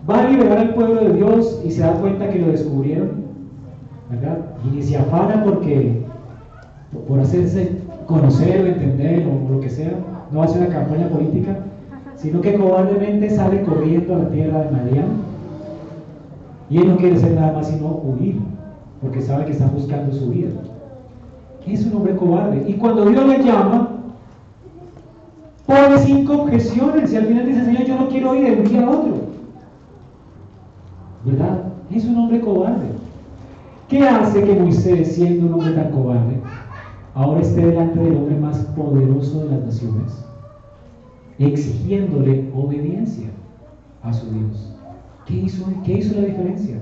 va a liberar al pueblo de Dios y se da cuenta que lo descubrieron, ¿verdad? Y se afana porque por hacerse conocer o entender o lo que sea, no hace una campaña política, sino que cobardemente sale corriendo a la tierra de Madián. Y él no quiere hacer nada más sino huir, porque sabe que está buscando su vida. Es un hombre cobarde. Y cuando Dios le llama, pone cinco objeciones y al final dice, Señor, yo no quiero ir día a otro. ¿Verdad? Es un hombre cobarde. ¿Qué hace que Moisés, siendo un hombre tan cobarde, ahora esté delante del hombre más poderoso de las naciones, exigiéndole obediencia a su Dios? ¿Qué hizo, qué hizo la diferencia?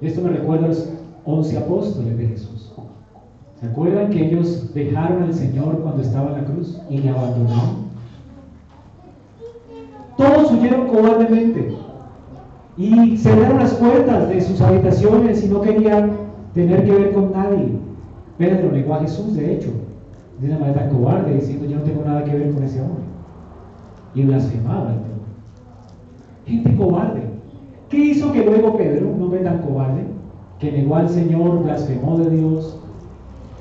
Esto me recuerda once apóstoles de Jesús. ¿Se acuerdan que ellos dejaron al Señor cuando estaba en la cruz y le abandonaron? Todos huyeron cobardemente y cerraron las puertas de sus habitaciones y no querían tener que ver con nadie. Pedro negó a Jesús, de hecho, de una manera cobarde, diciendo yo no tengo nada que ver con ese hombre. Y blasfemaba Gente cobarde. ¿Qué hizo que luego Pedro, un hombre tan cobarde, que negó al Señor, blasfemó de Dios,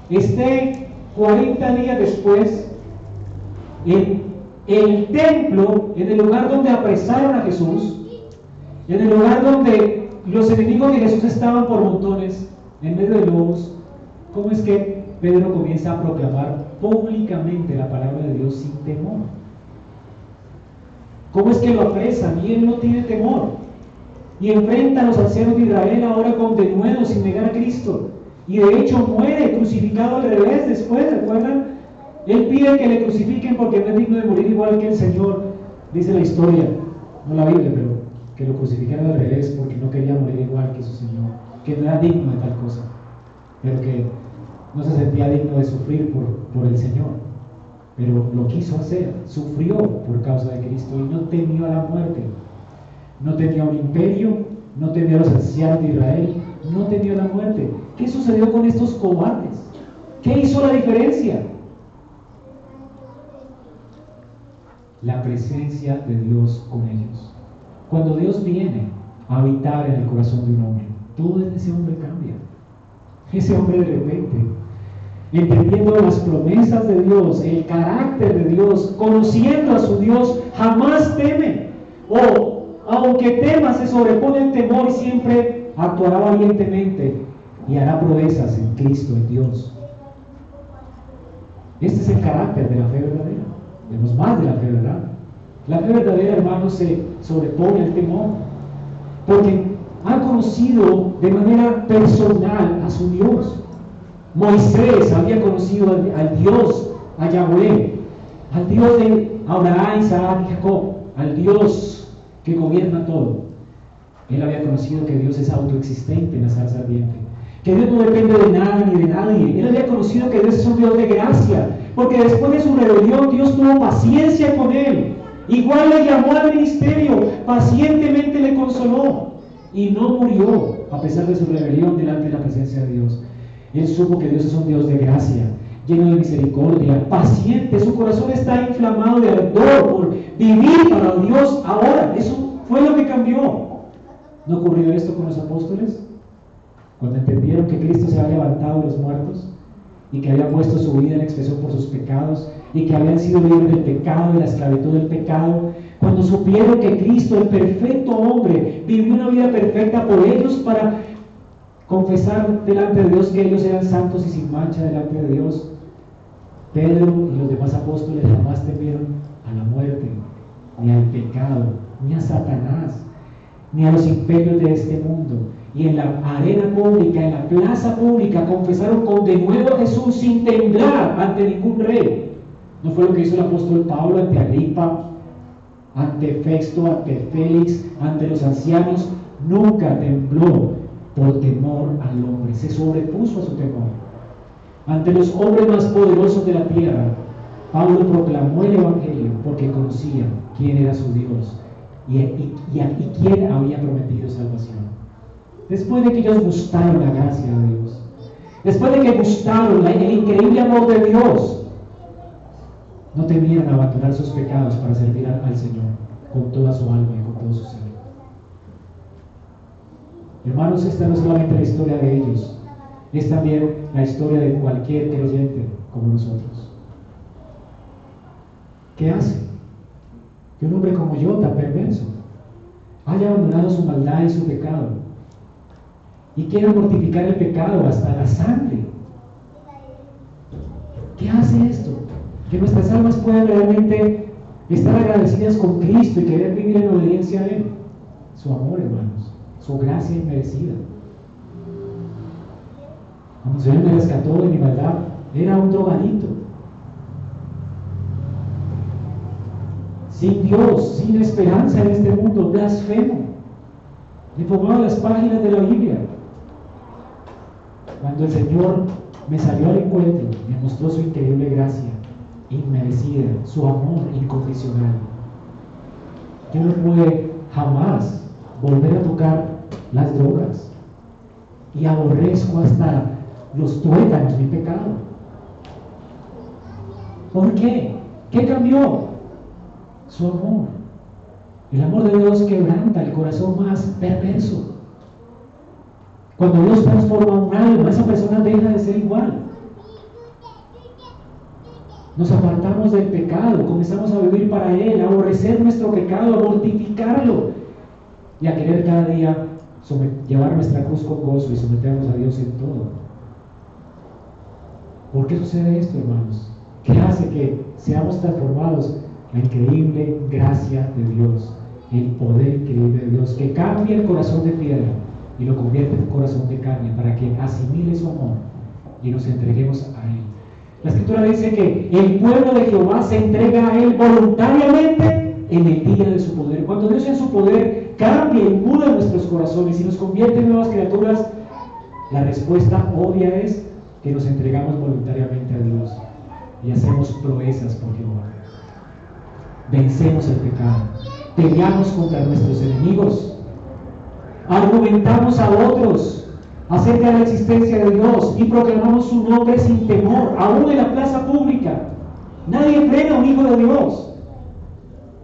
esté 40 días después en el templo, en el lugar donde apresaron a Jesús, en el lugar donde los enemigos de Jesús estaban por montones, en medio de lobos, ¿cómo es que Pedro comienza a proclamar públicamente la palabra de Dios sin temor? ¿Cómo es que lo apresan y él no tiene temor? Y enfrenta a los ancianos de Israel ahora con denuedo sin negar a Cristo. Y de hecho muere crucificado al revés después, ¿recuerdan? Él pide que le crucifiquen porque no es digno de morir igual que el Señor, dice la historia, no la Biblia, pero que lo crucificaron al revés porque no quería morir igual que su Señor, que no era digno de tal cosa, pero que no se sentía digno de sufrir por, por el Señor. Pero lo quiso hacer, sufrió por causa de Cristo y no temió a la muerte. No tenía un imperio, no tenía los ancianos de Israel, no tenía la muerte. ¿Qué sucedió con estos cobardes? ¿Qué hizo la diferencia? La presencia de Dios con ellos. Cuando Dios viene a habitar en el corazón de un hombre, todo ese hombre cambia. Ese hombre de repente, entendiendo las promesas de Dios, el carácter de Dios, conociendo a su Dios, jamás teme. O aunque tema, se sobrepone el temor y siempre actuará valientemente y hará proezas en Cristo, en Dios. Este es el carácter de la fe verdadera. Vemos más de la fe verdadera. La fe verdadera, hermano, se sobrepone al temor. Porque ha conocido de manera personal a su Dios. Moisés había conocido al, Dios, a Yahweh, al Dios de Abraham, Isaac y Jacob, al Dios que gobierna todo. Él había conocido que Dios es autoexistente en la salsa ardiente, que Dios no depende de nada ni de nadie. Él había conocido que Dios es un Dios de gracia, porque después de su rebelión Dios tuvo paciencia con él Igual le llamó al ministerio, pacientemente le consoló y no murió a pesar de su rebelión delante de la presencia de Dios. Él supo que Dios es un Dios de gracia, lleno de misericordia, paciente. Su corazón está inflamado de ardor por vivir para Dios ahora. Eso fue lo que cambió. ¿No ocurrió esto con los apóstoles? Cuando entendieron que Cristo se había levantado de los muertos y que había puesto su vida en expresión por sus pecados y que habían sido libres del pecado, de la esclavitud del pecado, cuando supieron que Cristo, el perfecto hombre, vivió una vida perfecta por ellos para confesar delante de Dios que ellos eran santos y sin mancha delante de Dios, Pedro y los demás apóstoles jamás temieron a la muerte, ni al pecado, ni a Satanás, ni a los imperios de este mundo. Y en la arena pública, en la plaza pública, confesaron con de nuevo a Jesús sin temblar ante ningún rey. ¿No fue lo que hizo el apóstol Pablo ante Agripa, ante Festo, ante Félix, ante los ancianos? Nunca tembló por temor al hombre, se sobrepuso a su temor. Ante los hombres más poderosos de la tierra, Pablo proclamó el Evangelio porque conocía quién era su Dios y, quién había prometido salvación. Después de que ellos gustaron la gracia de Dios, después de que gustaron el increíble amor de Dios, no temían abandonar sus pecados para servir al Señor con toda su alma y con todo su ser. Hermanos, esta no es solamente la historia de ellos, es también la historia de cualquier creyente, como nosotros. ¿Qué hace? Que un hombre como yo, tan perverso, haya abandonado su maldad y su pecado y quiera mortificar el pecado hasta la sangre. ¿Qué hace esto? Que nuestras almas puedan realmente estar agradecidas con Cristo y querer vivir en obediencia a Él. Su amor, hermanos, su gracia inmerecida. Cuando el Señor me rescató de mi maldad, era un drogadito. Sin Dios, sin esperanza en este mundo, blasfemo. Tomaba las páginas de la Biblia. Cuando el Señor me salió al encuentro, me mostró su increíble gracia, inmerecida, su amor incondicional. Yo no pude jamás volver a tocar las drogas y aborrezco hasta los tuétanos mi pecado. ¿Por qué? ¿Qué cambió? Su amor. El amor de Dios quebranta el corazón más perverso. Cuando Dios transforma un alma, esa persona deja de ser igual. Nos apartamos del pecado, comenzamos a vivir para Él, a aborrecer nuestro pecado, a mortificarlo y a querer cada día llevar nuestra cruz con gozo y someternos a Dios en todo. ¿Por qué sucede esto, hermanos? ¿Qué hace que seamos transformados? La increíble gracia de Dios, el poder increíble de Dios, que cambia el corazón de piedra y lo convierte en corazón de carne para que asimile su amor y nos entreguemos a Él. La escritura dice que el pueblo de Jehová se entrega a Él voluntariamente en el día de su poder. Cuando Dios en su poder cambia y muda nuestros corazones y nos convierte en nuevas criaturas, la respuesta obvia es que nos entregamos voluntariamente a Dios y hacemos proezas por Jehová. Vencemos el pecado, peleamos contra nuestros enemigos argumentamos a otros acerca de la existencia de Dios y proclamamos su nombre sin temor, aún en la plaza pública. Nadie frena a un hijo de Dios.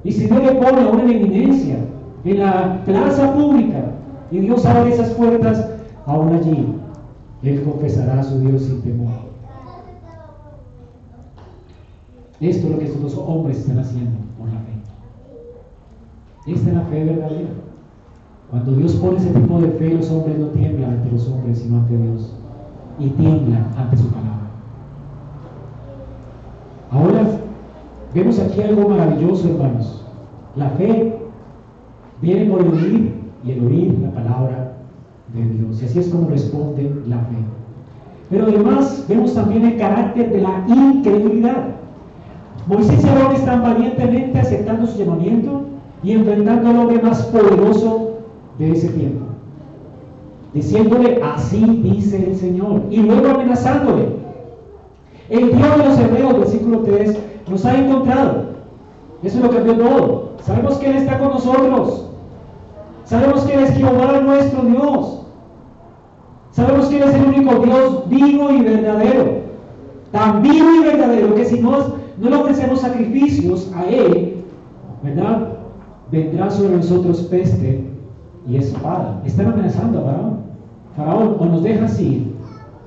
Y si Dios le pone a una eminencia en la plaza pública y Dios abre esas puertas, aún allí Él confesará a su Dios sin temor. Esto es lo que estos dos hombres están haciendo por la fe. Esta es la fe verdadera. Cuando Dios pone ese tipo de fe, los hombres no tiemblan ante los hombres, sino ante Dios. Y tiemblan ante su palabra. Ahora, vemos aquí algo maravilloso, hermanos. La fe viene por el oír y el oír la palabra de Dios. Y así es como responde la fe. Pero además vemos también el carácter de la incredulidad. Moisés y Aarón están valientemente aceptando su llamamiento y enfrentando al hombre más poderoso de ese tiempo, diciéndole, así dice el Señor, y luego amenazándole. El Dios de los hebreos, versículo 3, nos ha encontrado. Eso es lo que cambió todo. Sabemos que Él está con nosotros. Sabemos que Él es Jehová nuestro Dios. Sabemos que Él es el único Dios vivo y verdadero. Tan vivo y verdadero que si no, no le ofrecemos sacrificios a Él, ¿verdad? Vendrá sobre nosotros peste y espada. Están amenazando a Faraón. Faraón, o nos dejas ir,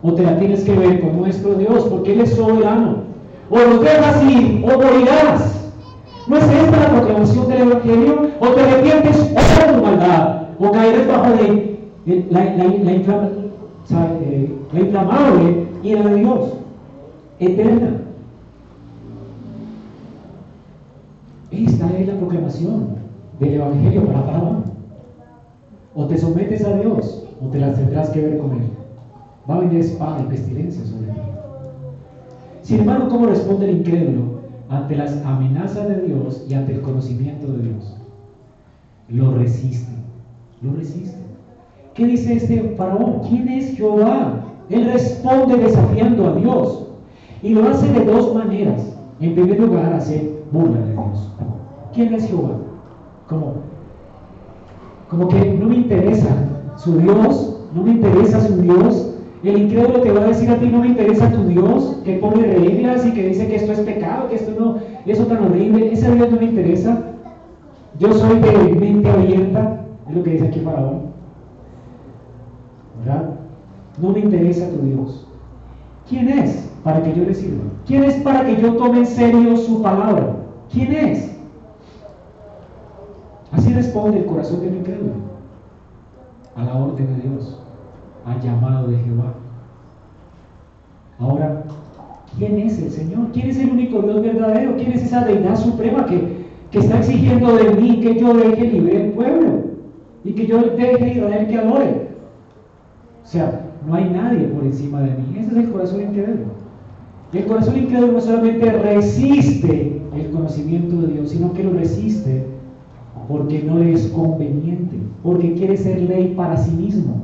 o te la tienes que ver con nuestro Dios, porque Él es soberano. O nos dejas ir, o morirás. ¿No es esta la proclamación del Evangelio? O te arrepientes o tu maldad, o caerás bajo de, la, la, la, eh, la inflamable ira de Dios, eterna. Esta es la proclamación del Evangelio para Faraón. O te sometes a Dios o te las tendrás que ver con Él. Va a venir espada y pestilencia sobre ti. Sin embargo, ¿cómo responde el incrédulo ante las amenazas de Dios y ante el conocimiento de Dios? Lo resiste, lo resiste. ¿Qué dice este faraón? ¿Quién es Jehová? Él responde desafiando a Dios y lo hace de dos maneras. En primer lugar, hace burla de Dios. ¿Quién es Jehová? Como como que no me interesa su Dios, no me interesa su Dios. El incrédulo te va a decir a ti, no me interesa tu Dios, que pone reglas y que dice que esto es pecado, que esto no, eso tan horrible. Ese Dios no me interesa. Yo soy de mente abierta, es lo que dice aquí Faraón. No me interesa tu Dios. ¿Quién es? para que yo le sirva? ¿Quién es para que yo tome en serio su palabra? ¿Quién es? Así responde el corazón del incrédulo a la orden de Dios, al llamado de Jehová. Ahora, ¿quién es el Señor? ¿Quién es el único Dios verdadero? ¿Quién es esa deidad suprema que, que está exigiendo de mí que yo deje libre el pueblo y que yo deje a Israel que adore? O sea, no hay nadie por encima de mí. Ese es el corazón incrédulo. El corazón incrédulo no solamente resiste el conocimiento de Dios, sino que lo resiste porque no es conveniente, porque quiere ser ley para sí mismo.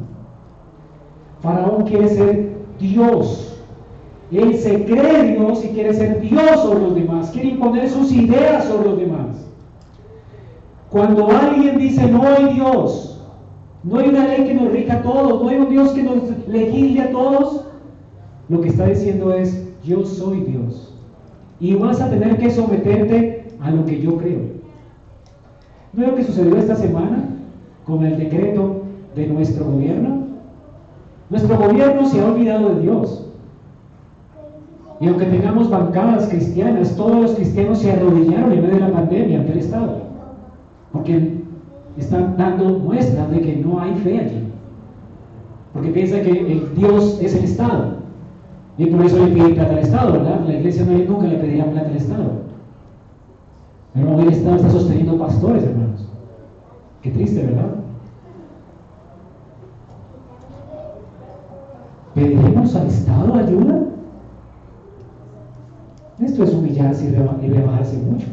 Faraón quiere ser Dios. Él se cree Dios y quiere ser Dios sobre los demás, quiere imponer sus ideas sobre los demás. Cuando alguien dice no hay Dios, no hay una ley que nos rija a todos, no hay un Dios que nos legisle a todos, lo que está diciendo es yo soy Dios. Y vas a tener que someterte a lo que yo creo. ¿No lo que sucedió esta semana con el decreto de nuestro gobierno? Nuestro gobierno se ha olvidado de Dios. Y aunque tengamos bancadas cristianas, todos los cristianos se arrodillaron en medio de la pandemia ante el Estado. Porque están dando muestras de que no hay fe aquí. Porque piensa que el Dios es el Estado. Y por eso le piden plata al Estado, ¿verdad? La iglesia nunca le pediría plata al Estado. Pero el Estado está sosteniendo pastores, hermanos. Qué triste, ¿verdad? ¿Pediremos al Estado ayuda? Esto es humillarse y rebajarse mucho.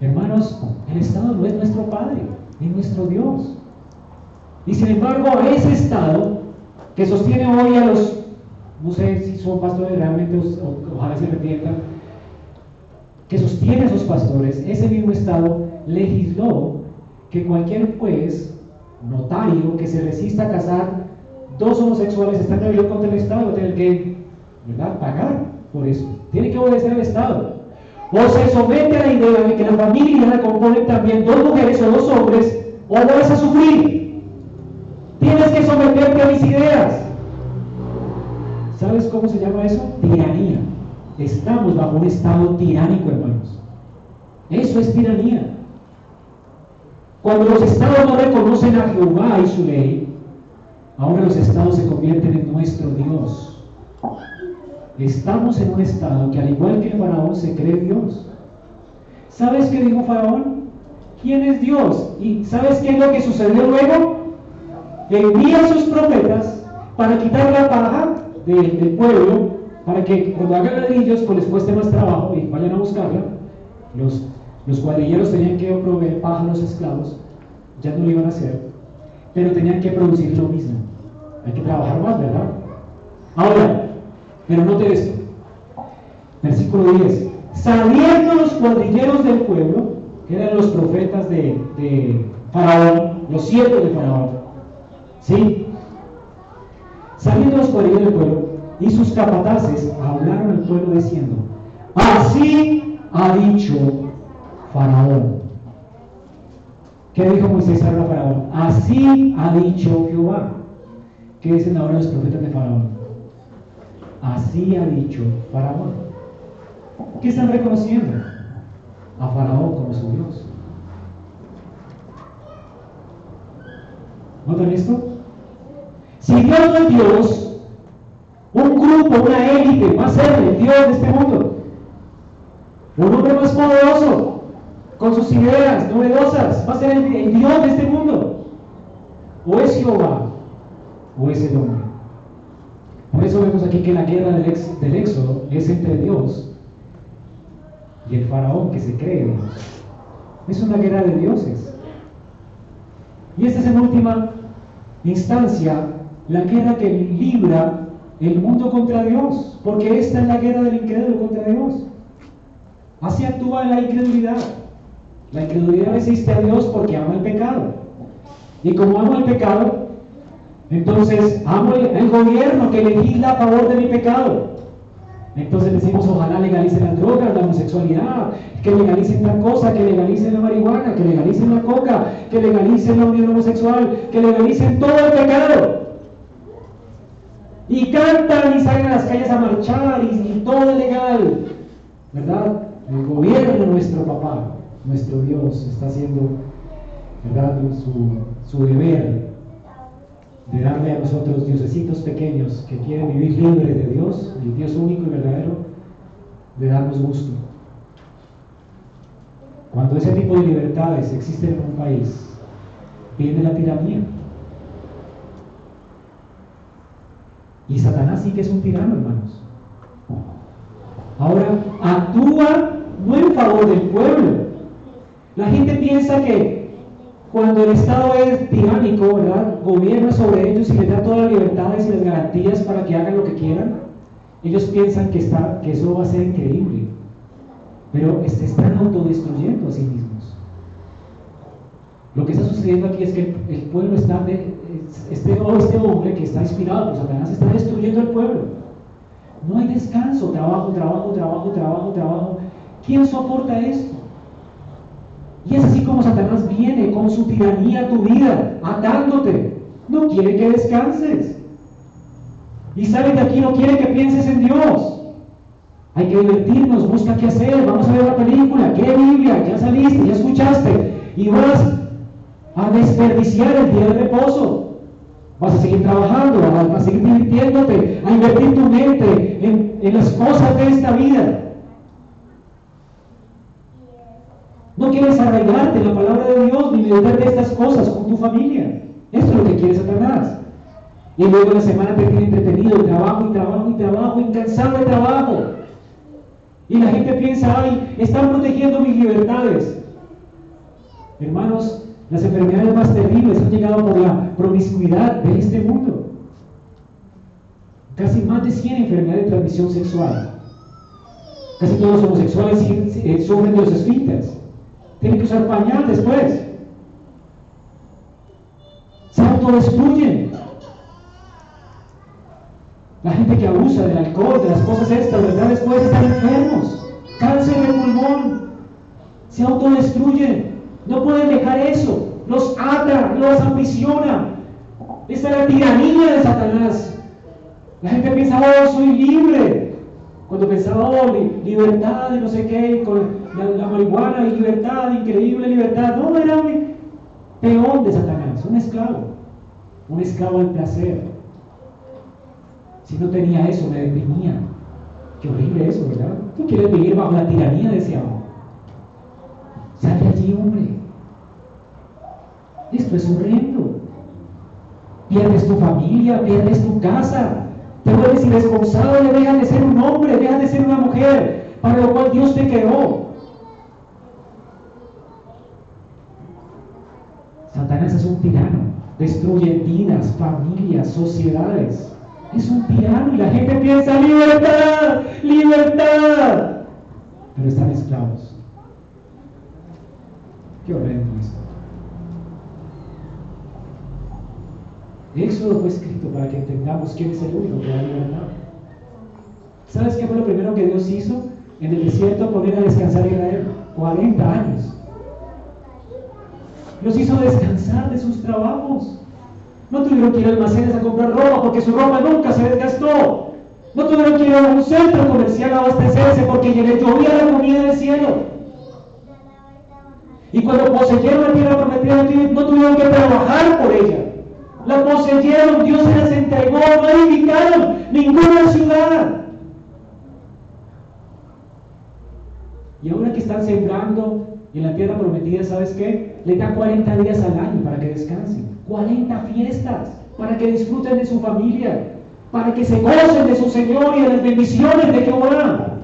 Hermanos, el Estado no es nuestro Padre, ni nuestro Dios. Y sin embargo, ese Estado que sostiene hoy a los, no sé si son pastores realmente, o, ojalá se arrepientan, que sostiene a esos pastores, ese mismo Estado legisló que cualquier juez, notario, que se resista a casar dos homosexuales está en contra el Estado, va a tener que pagar por eso. Tiene que obedecer al Estado. O se somete a la idea de que la familia la componen también dos mujeres o dos hombres, o vas a sufrir. Tienes que someterte a mis ideas. ¿Sabes cómo se llama eso? Tiranía. Estamos bajo un estado tiránico, hermanos. Eso es tiranía. Cuando los estados no reconocen a Jehová y su ley, ahora los estados se convierten en nuestro Dios. Estamos en un estado que al igual que el faraón se cree Dios. ¿Sabes qué dijo faraón? ¿Quién es Dios? ¿Y sabes qué es lo que sucedió luego? envía a sus profetas para quitar la paja del pueblo, para que cuando hagan ladrillos pues les cueste más trabajo y vayan a buscarla. Los, los cuadrilleros tenían que proveer paja a los esclavos, ya no lo iban a hacer, pero tenían que producir lo mismo. Hay que trabajar más, ¿verdad? Ahora, pero note esto. Versículo 10. Saliendo los cuadrilleros del pueblo, que eran los profetas de, Faraón, los siervos de Faraón, ¿Sí? Saliendo los cuadrillos del pueblo y sus capataces hablaron al pueblo diciendo, así ha dicho Faraón. ¿Qué dijo Moisés a Faraón? Así ha dicho Jehová. ¿Qué dicen ahora los profetas de Faraón? Así ha dicho Faraón. ¿Qué están reconociendo? A Faraón como su Dios. ¿Notan esto? Si Dios no es Dios, un grupo, una élite va a ser el Dios de este mundo. Un hombre más poderoso, con sus ideas novedosas, va a ser el, Dios de este mundo. O es Jehová, o es el hombre. Por eso vemos aquí que la guerra del, del éxodo es entre Dios y el faraón que se cree Dios. Es una guerra de dioses. Y esta es en última instancia la guerra que libra el mundo contra Dios, porque esta es la guerra del incrédulo contra Dios. Así actúa la incredulidad. La incredulidad resiste a Dios porque ama el pecado. Y como amo el pecado, entonces amo el, gobierno que legisla a favor de mi pecado. Entonces decimos, ojalá legalicen la droga, la homosexualidad, que legalicen tal cosa, que legalicen la marihuana, que legalicen la coca, que legalicen la unión homosexual, que legalicen todo el pecado. Y cantan y salen a las calles a marchar y, todo es legal. ¿Verdad? El gobierno, nuestro papá, nuestro Dios, está haciendo ¿verdad? Su, su deber de darle a nosotros diosecitos pequeños que quieren vivir libres de Dios, el Dios único y verdadero, de darnos gusto. Cuando ese tipo de libertades existen en un país, viene la tiranía. Y Satanás sí que es un tirano, hermanos. Ahora, actúa no en favor del pueblo. La gente piensa que cuando el Estado es tiránico, ¿verdad? Gobierna sobre ellos y les da todas las libertades y las garantías para que hagan lo que quieran, ellos piensan que, está, que eso va a ser increíble. Pero se están autodestruyendo a sí mismos. Lo que está sucediendo aquí es que el, pueblo está, de, este, oh, este hombre que está inspirado por Satanás está destruyendo el pueblo. No hay descanso, trabajo, trabajo, trabajo, trabajo, trabajo. ¿Quién soporta esto? Como Satanás viene con su tiranía a tu vida, atándote. No quiere que descanses. Y sabe que aquí no quiere que pienses en Dios. Hay que divertirnos, busca qué hacer, vamos a ver la película, qué Biblia, ya saliste, ya escuchaste. Y vas a desperdiciar el día de reposo. Vas a seguir trabajando, vas a seguir divirtiéndote, a invertir tu mente en, en las cosas de esta vida. No quieres arraigarte en la palabra de Dios ni meditar de estas cosas con tu familia. Esto es lo que quiere Satanás. Y luego la semana te tiene entretenido, trabajo y trabajo y trabajo, incansable trabajo. Y la gente piensa, ay, están protegiendo mis libertades. Hermanos, las enfermedades más terribles han llegado por la promiscuidad de este mundo. Casi más de 100 enfermedades de transmisión sexual. Casi todos los homosexuales eh, sufren de los esfínteres. Tienen que usar pañal después. Se autodestruyen. La gente que abusa del alcohol, de las cosas estas, ¿verdad? Después están enfermos. Cáncer de pulmón. Se autodestruyen. No pueden dejar eso. Los ata, los ambiciona. Esta es la tiranía de Satanás. La gente piensa, oh, soy libre. Cuando pensaba, oh, libertad y no sé qué, con la, marihuana y libertad, increíble libertad. No, era un peón de Satanás, un esclavo. Un esclavo del placer. Si no tenía eso, me deprimía. Qué horrible eso, ¿verdad? Tú quieres vivir bajo la tiranía de ese amor. Sal de allí, hombre. Esto es horrendo. Pierdes tu familia, pierdes tu casa. Te vuelves irresponsable, dejas de ser un hombre, dejas de ser una mujer, para lo cual Dios te creó. Es un tirano, destruye vidas, familias, sociedades. Es un tirano y la gente piensa libertad, libertad. Pero están esclavos. Qué horrendo esto. Éxodo fue escrito para que entendamos quién es el único que da libertad. ¿Sabes qué fue lo primero que Dios hizo? En el desierto poner a descansar a Israel. 40 años. Los hizo descansar de sus trabajos. No tuvieron que ir a almacenes a comprar ropa porque su ropa nunca se desgastó. No tuvieron que ir a un centro comercial a abastecerse porque llovía la comida del cielo. Y cuando poseyeron la tierra prometida, no tuvieron que trabajar por ella. La poseyeron, Dios se las entregó, no edificaron ninguna ciudad. Y ahora que están sembrando en la tierra prometida, ¿sabes qué? Le da 40 días al año para que descansen. 40 fiestas para que disfruten de su familia, para que se gocen de su Señor y de las bendiciones de Jehová.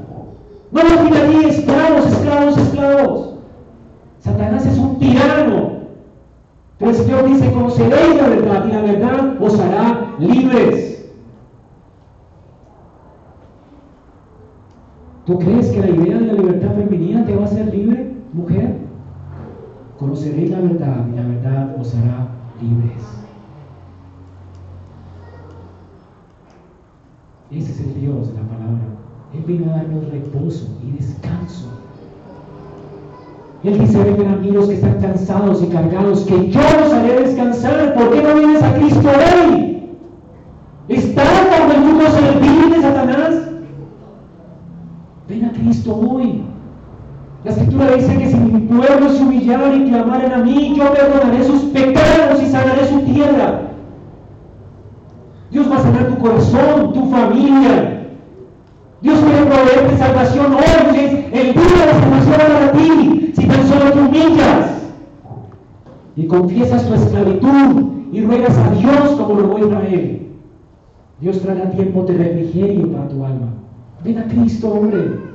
No los ahí esclavos, esclavos, esclavos. Satanás es un tirano. Pero el Señor dice, conoceréis la verdad y la verdad os hará libres. ¿Tú crees que la idea de la libertad femenina te va a hacer libre? Mujer, conoceréis la verdad y la verdad os hará libres. Ese es el Dios de la palabra. Él vino a darnos reposo y descanso. Él dice, vengan a que están cansados y cargados, que yo los haré descansar. ¿Por qué no vienes a Cristo hoy? ¿Estás bajo el mundo servil de Satanás? Ven a Cristo hoy. La escritura dice que si mi pueblo se humillara y clamaren a mí, yo perdonaré sus pecados y sanaré su tierra. Dios va a sanar tu corazón, tu familia. Dios quiere proveerte salvación hoy. el día de la salvación para ti. Si tan solo te humillas y confiesas tu esclavitud y ruegas a Dios como lo voy a Él, Dios traerá tiempo de refrigerio para tu alma. Ven a Cristo, hombre.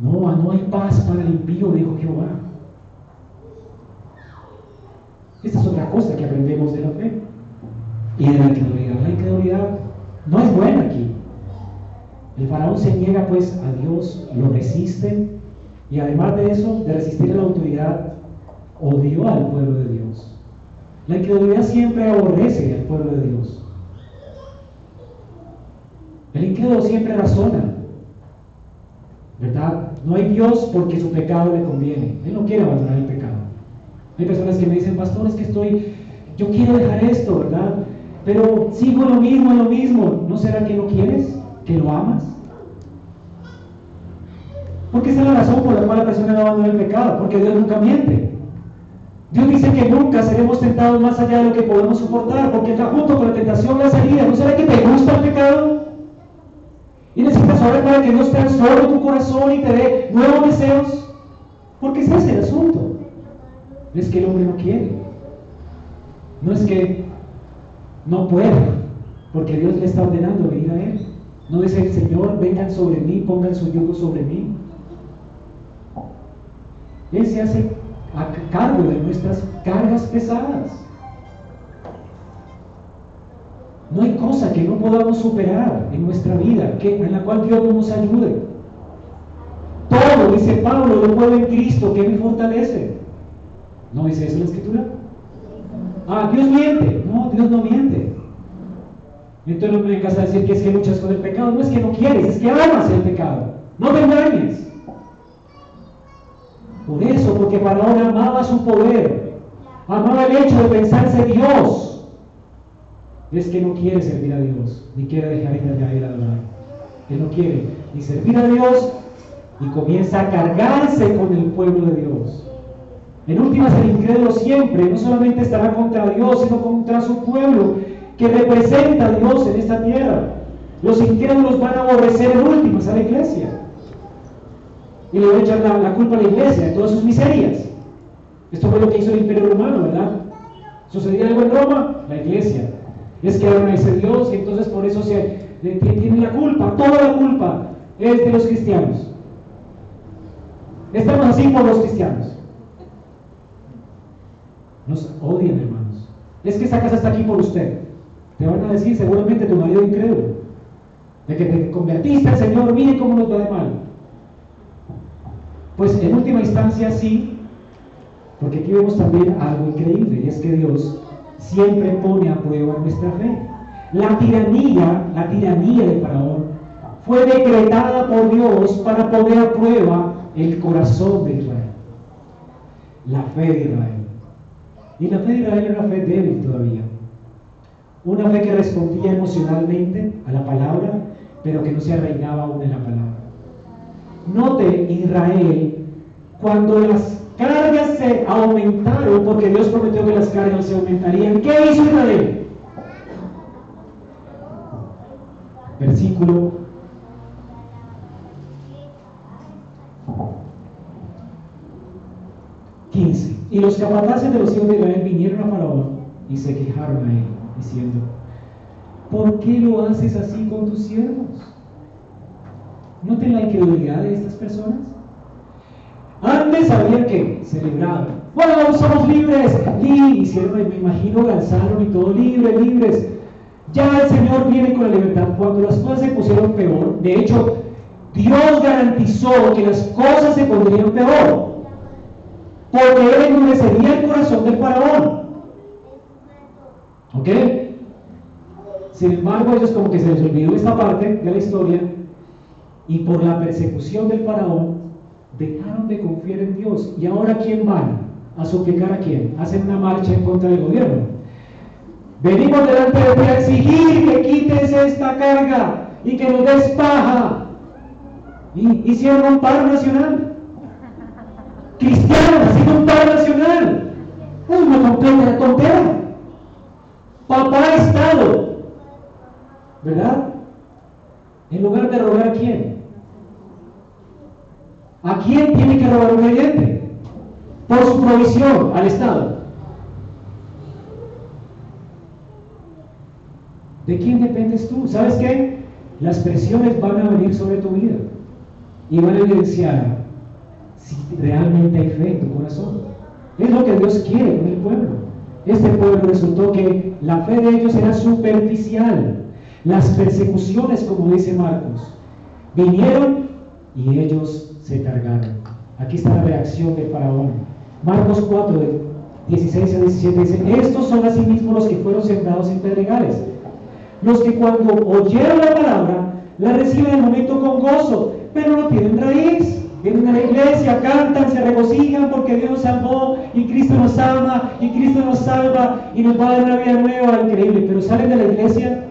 No, no hay paz para el impío, dijo Jehová. Esta es otra cosa que aprendemos de la fe y de la incredulidad. La incredulidad no es buena aquí. El faraón se niega pues a Dios, lo resiste y además de eso, de resistir a la autoridad, odió al pueblo de Dios. La incredulidad siempre aborrece al pueblo de Dios. El incrédulo siempre razona, ¿verdad? No hay Dios porque su pecado le conviene. Él no quiere abandonar el pecado. Hay personas que me dicen, pastor, es que estoy, yo quiero dejar esto, ¿verdad? Pero sigo lo mismo, lo mismo. ¿No será que no quieres? ¿Que lo amas? Porque esa es la razón por la cual la persona no abandona el pecado, porque Dios nunca miente. Dios dice que nunca seremos tentados más allá de lo que podemos soportar, porque está junto con la tentación la salida. ¿No será que te gusta el pecado? Y necesitas ahora para que Dios transforme tu corazón y te dé nuevos deseos. Porque ese es el asunto. No es que el hombre no quiere. No es que no pueda. Porque Dios le está ordenando venir a Él. No dice el Señor, vengan sobre mí, pongan su yugo sobre mí. Él se hace a cargo de nuestras cargas pesadas. No hay cosa que no podamos superar en nuestra vida, que, en la cual Dios no nos ayude. Todo, dice Pablo, lo puedo en Cristo que me fortalece. ¿No dice eso la escritura? Ah, Dios miente. No, Dios no miente. Entonces no me vengas a decir que es que luchas con el pecado. No es que no quieres, es que amas el pecado. No te engañes. Por eso, porque Faraón amaba su poder, amaba el hecho de pensarse Dios es que no quiere servir a Dios, ni quiere dejar ir a Él adorar. Él no quiere ni servir a Dios y comienza a cargarse con el pueblo de Dios. En últimas, el incrédulo siempre no solamente estará contra Dios, sino contra su pueblo, que representa a Dios en esta tierra. Los incrédulos van a aborrecer en últimas a la iglesia. Y le van a echar la, la culpa a la iglesia de todas sus miserias. Esto fue lo que hizo el imperio romano, ¿verdad? ¿Sucedía algo en Roma? La iglesia es que ese Dios y entonces por eso se tiene la culpa, toda la culpa es de los cristianos. Estamos así por los cristianos. Nos odian, hermanos. Es que esa casa está aquí por usted. Te van a decir seguramente tu marido incrédulo. De que te convertiste al Señor, mire cómo nos va de mal. Pues en última instancia sí, porque aquí vemos también algo increíble, y es que Dios siempre pone a prueba nuestra fe. La tiranía, la tiranía de Faraón, fue decretada por Dios para poner a prueba el corazón de Israel. La fe de Israel. Y la fe de Israel era una fe débil todavía. Una fe que respondía emocionalmente a la palabra, pero que no se arraigaba aún en la palabra. Note Israel cuando las cargas se aumentaron porque Dios prometió que las cargas se aumentarían. ¿Qué hizo Israel? Versículo 15. Y los capataces de los hijos de Israel vinieron a Faraón y se quejaron a él, diciendo, ¿por qué lo haces así con tus siervos? ¿Noten la incredulidad de estas personas? Antes había que celebrar. Bueno, somos libres. Y hicieron, me imagino, lanzaron y todo libre, libres. Ya el Señor viene con la libertad. Cuando las cosas se pusieron peor, de hecho, Dios garantizó que las cosas se pondrían peor. Porque Él endurecería el corazón del faraón. ¿Ok? Sin embargo, ellos como que se les olvidó esta parte de la historia y por la persecución del faraón dejaron de confiar en Dios. ¿Y ahora quién van? ¿A suplicar a quién? Hacen una marcha en contra del gobierno. Venimos delante de ti a exigir que quites esta carga. y que nos despaja. Y hicieron un paro nacional. Cristianos haciendo un paro nacional. Una completa tontería. Papá Estado. ¿Verdad? En lugar de robar a quién. ¿A quién tiene que robar un creyente? Por su provisión al Estado. ¿De quién dependes tú? ¿Sabes qué? Las presiones van a venir sobre tu vida y van a evidenciar si realmente hay fe en tu corazón. Es lo que Dios quiere con el pueblo. Este pueblo resultó que la fe de ellos era superficial. Las persecuciones, como dice Marcos, vinieron y ellos se cargaron. Aquí está la reacción de Faraón. Marcos 4, 16 a 17 dice, estos son asimismo los que fueron sembrados en pedregales los que cuando oyeron la palabra, la reciben en el momento con gozo, pero no tienen raíz. Vienen a la iglesia, cantan, se regocijan porque Dios nos salvó y Cristo nos ama y Cristo nos salva y nos va a dar una vida nueva, increíble. Pero salen de la iglesia,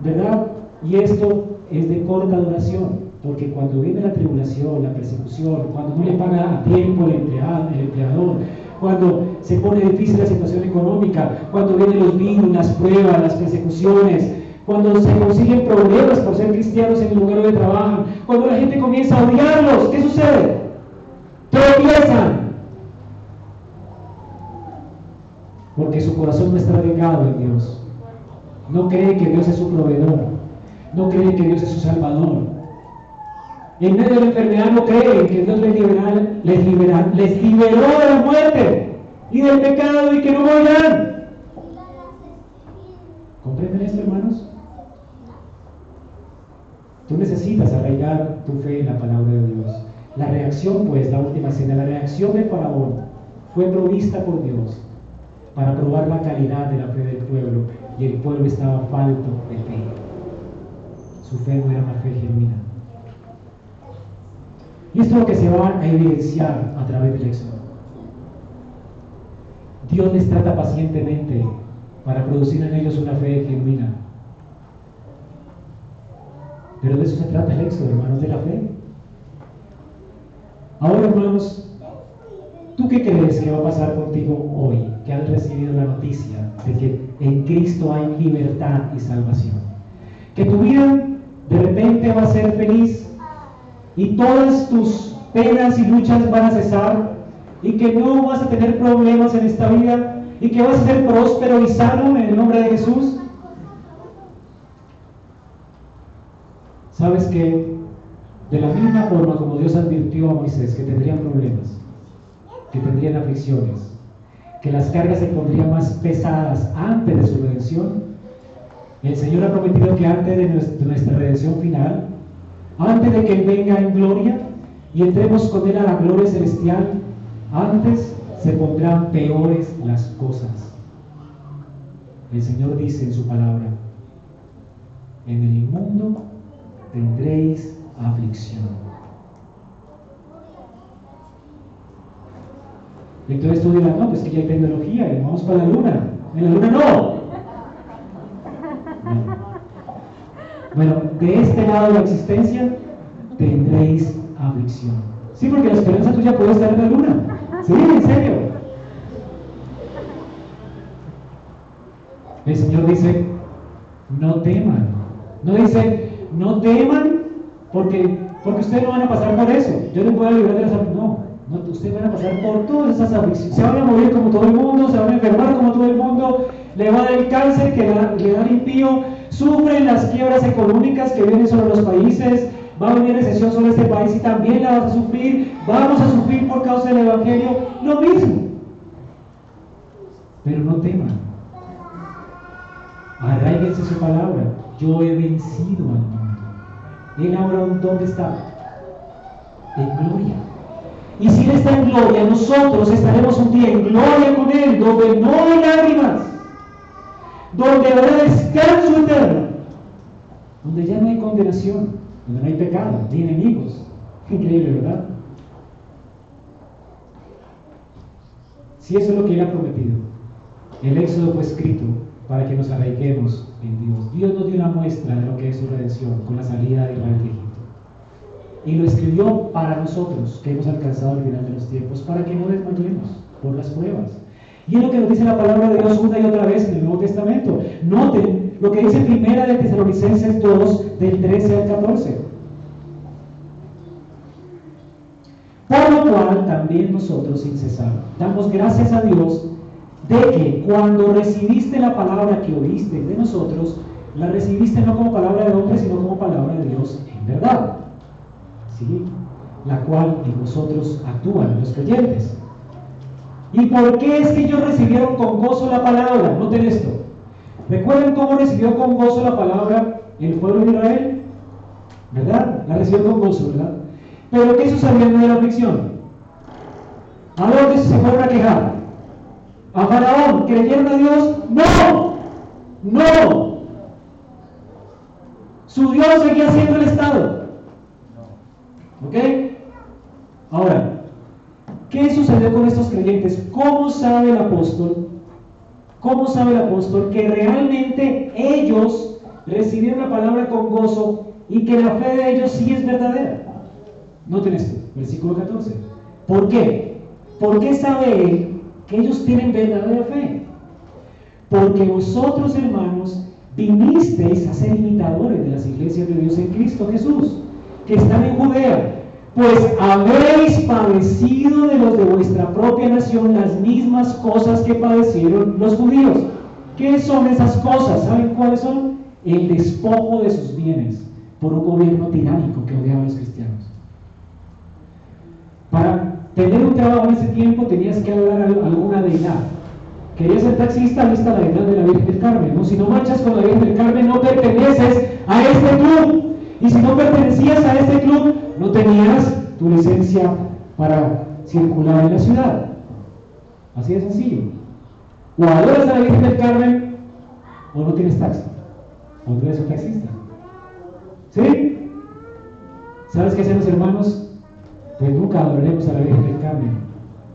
¿verdad? Y esto es de corta duración, porque cuando viene la tribulación, la persecución, cuando no le paga a tiempo el empleado, el empleador, cuando se pone difícil la situación económica, cuando vienen los virus, las pruebas, las persecuciones, cuando se consiguen problemas por ser cristianos en el lugar donde trabajan, cuando la gente comienza a odiarlos, ¿qué sucede? Tropiezan. Porque su corazón no está regado en Dios. No cree que Dios es su proveedor. No cree que Dios es su salvador. En medio de la enfermedad no creen que Dios les, les, les liberó de la muerte y del pecado y que no morirán. ¿Comprenden esto, hermanos? Tú necesitas arraigar tu fe en la palabra de Dios. La reacción, pues, la última cena, la reacción de Faraón fue provista por Dios para probar la calidad de la fe del pueblo y el pueblo estaba falto de fe. Su fe no era una fe genuina. Y esto es lo que se va a evidenciar a través del éxodo. Dios les trata pacientemente para producir en ellos una fe genuina. Pero de eso se trata el éxodo, hermanos, de la fe. Ahora, hermanos, ¿tú qué crees que va a pasar contigo hoy, que has recibido la noticia de que en Cristo hay libertad y salvación? Que tu vida de repente va a ser feliz, y todas tus penas y luchas van a cesar y que no vas a tener problemas en esta vida y que vas a ser próspero y sano en el nombre de Jesús. ¿Sabes que De la misma forma como Dios advirtió a Moisés que tendrían problemas, que tendrían aflicciones, que las cargas se pondrían más pesadas antes de su redención, el Señor ha prometido que antes de nuestra redención final, antes de que venga en gloria y entremos con Él a la gloria celestial, antes se pondrán peores las cosas. El Señor dice en su palabra, en el mundo tendréis aflicción. Entonces tú dirás, no, pues que ya hay tecnología, vamos para la luna. En la luna no. Bueno, de este lado de la existencia tendréis aflicción. Sí, porque la esperanza tuya puede estar en la luna. Sí, en serio. El Señor dice, no teman. No dice, no teman porque, porque ustedes no van a pasar por eso. Yo les voy a de las No, no, ustedes van a pasar por todas esas aflicciones. Se van a morir como todo el mundo, se van a enfermar como todo el mundo, le va a dar el cáncer que le da el impío, sufren las quiebras económicas que vienen sobre los países, va a venir recesión sobre este país y también la vas a sufrir, vamos a sufrir por causa del Evangelio, lo mismo. Pero no teman. Arraíguense su palabra. Yo he vencido al mundo. Él ahora, ¿dónde está? En gloria. Y si Él está en gloria, nosotros estaremos un día en gloria con Él, donde no hay lágrimas, donde habrá descanso eterno, donde ya no hay condenación, donde no hay pecado, ni enemigos. Increíble, ¿verdad? Si eso es lo que Él ha prometido, el éxodo fue escrito para que nos arraiguemos en Dios. Dios nos dio una muestra de lo que es su redención con la salida de Israel de Egipto. Y lo escribió para nosotros, que hemos alcanzado el final de los tiempos, para que no desmayemos por las pruebas. Y es lo que nos dice la palabra de Dios una y otra vez en el Nuevo Testamento. Noten lo que dice primera de Tesalonicenses 2, del 13 al 14. Por lo cual también nosotros sin cesar damos gracias a Dios de que cuando recibiste la palabra que oíste de nosotros, la recibiste no como palabra de hombre, sino como palabra de Dios en verdad. ¿Sí? La cual en nosotros actúan los creyentes. ¿Y por qué es que ellos recibieron con gozo la palabra? Noten esto. ¿Recuerden cómo recibió con gozo la palabra el pueblo de Israel? ¿Verdad? La recibió con gozo, ¿verdad? Pero ¿qué sucedió en de la aflicción? ¿A dónde se fueron a quejar? ¿A Faraón? ¿Creyeron a Dios? No, no. Su Dios seguía siendo el Estado. ¿Ok? Ahora, ¿qué sucedió con estos creyentes? ¿Cómo sabe el apóstol? ¿Cómo sabe el apóstol que realmente ellos recibieron la palabra con gozo y que la fe de ellos sí es verdadera? Noten esto, versículo 14. ¿Por qué? ¿Por qué sabe él que ellos tienen verdadera fe? Porque vosotros, hermanos, vinisteis a ser imitadores de las iglesias de Dios en Cristo Jesús, que están en Judea. Pues habéis padecido de los de vuestra propia nación las mismas cosas que padecieron los judíos. ¿Qué son esas cosas? ¿Saben cuáles son? El despojo de sus bienes por un gobierno tiránico que odiaba a los cristianos. Para tener un trabajo en ese tiempo tenías que adorar alguna deidad. Querías ser taxista, lista la deidad de la Virgen del Carmen. ¿no? Si no marchas con la Virgen del Carmen, no perteneces a este club. Y si no pertenecías a este club, no tenías tu licencia para circular en la ciudad. Así de sencillo. O adoras a la Virgen del Carmen, o no tienes taxi. O no eres un taxista. ¿Sí? ¿Sabes qué hacen los hermanos? pues nunca adoraremos a la Virgen del Carmen.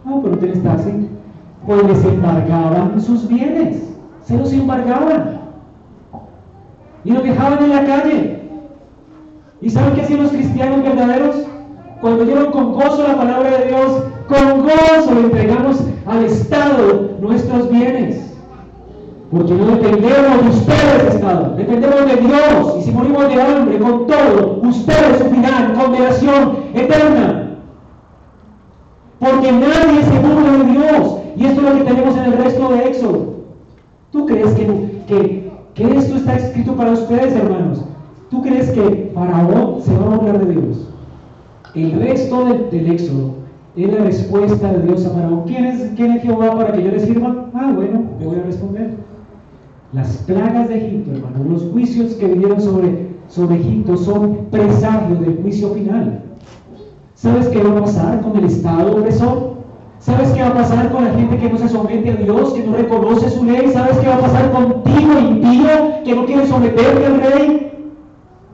Ah, pero tienes taxi. Pues les embargaban sus bienes, se los embargaban. Y lo dejaban en la calle. ¿Y saben qué hacían los cristianos verdaderos? Cuando dieron con gozo la palabra de Dios, con gozo entregamos al Estado nuestros bienes. Porque no dependemos de ustedes, Estado, dependemos de Dios. Y si morimos de hambre, con todo, ustedes sufrirán condenación eterna. Porque nadie se burla de Dios. Y esto es lo que tenemos en el resto de Éxodo. ¿Tú crees que, que, esto está escrito para ustedes, hermanos? ¿Tú crees que Faraón se va a burlar de Dios? El resto del, Éxodo es la respuesta de Dios a Faraón. ¿Quién es, ¿Quién es Jehová para que yo les sirva? Ah, bueno, le voy a responder. Las plagas de Egipto, hermanos, los juicios que vinieron sobre, sobre Egipto son presagios del juicio final. ¿Sabes qué va a pasar con el Estado opresor? ¿Sabes qué va a pasar con la gente que no se somete a Dios, que no reconoce su ley? ¿Sabes qué va a pasar contigo, impío, que no quiere someterte al rey?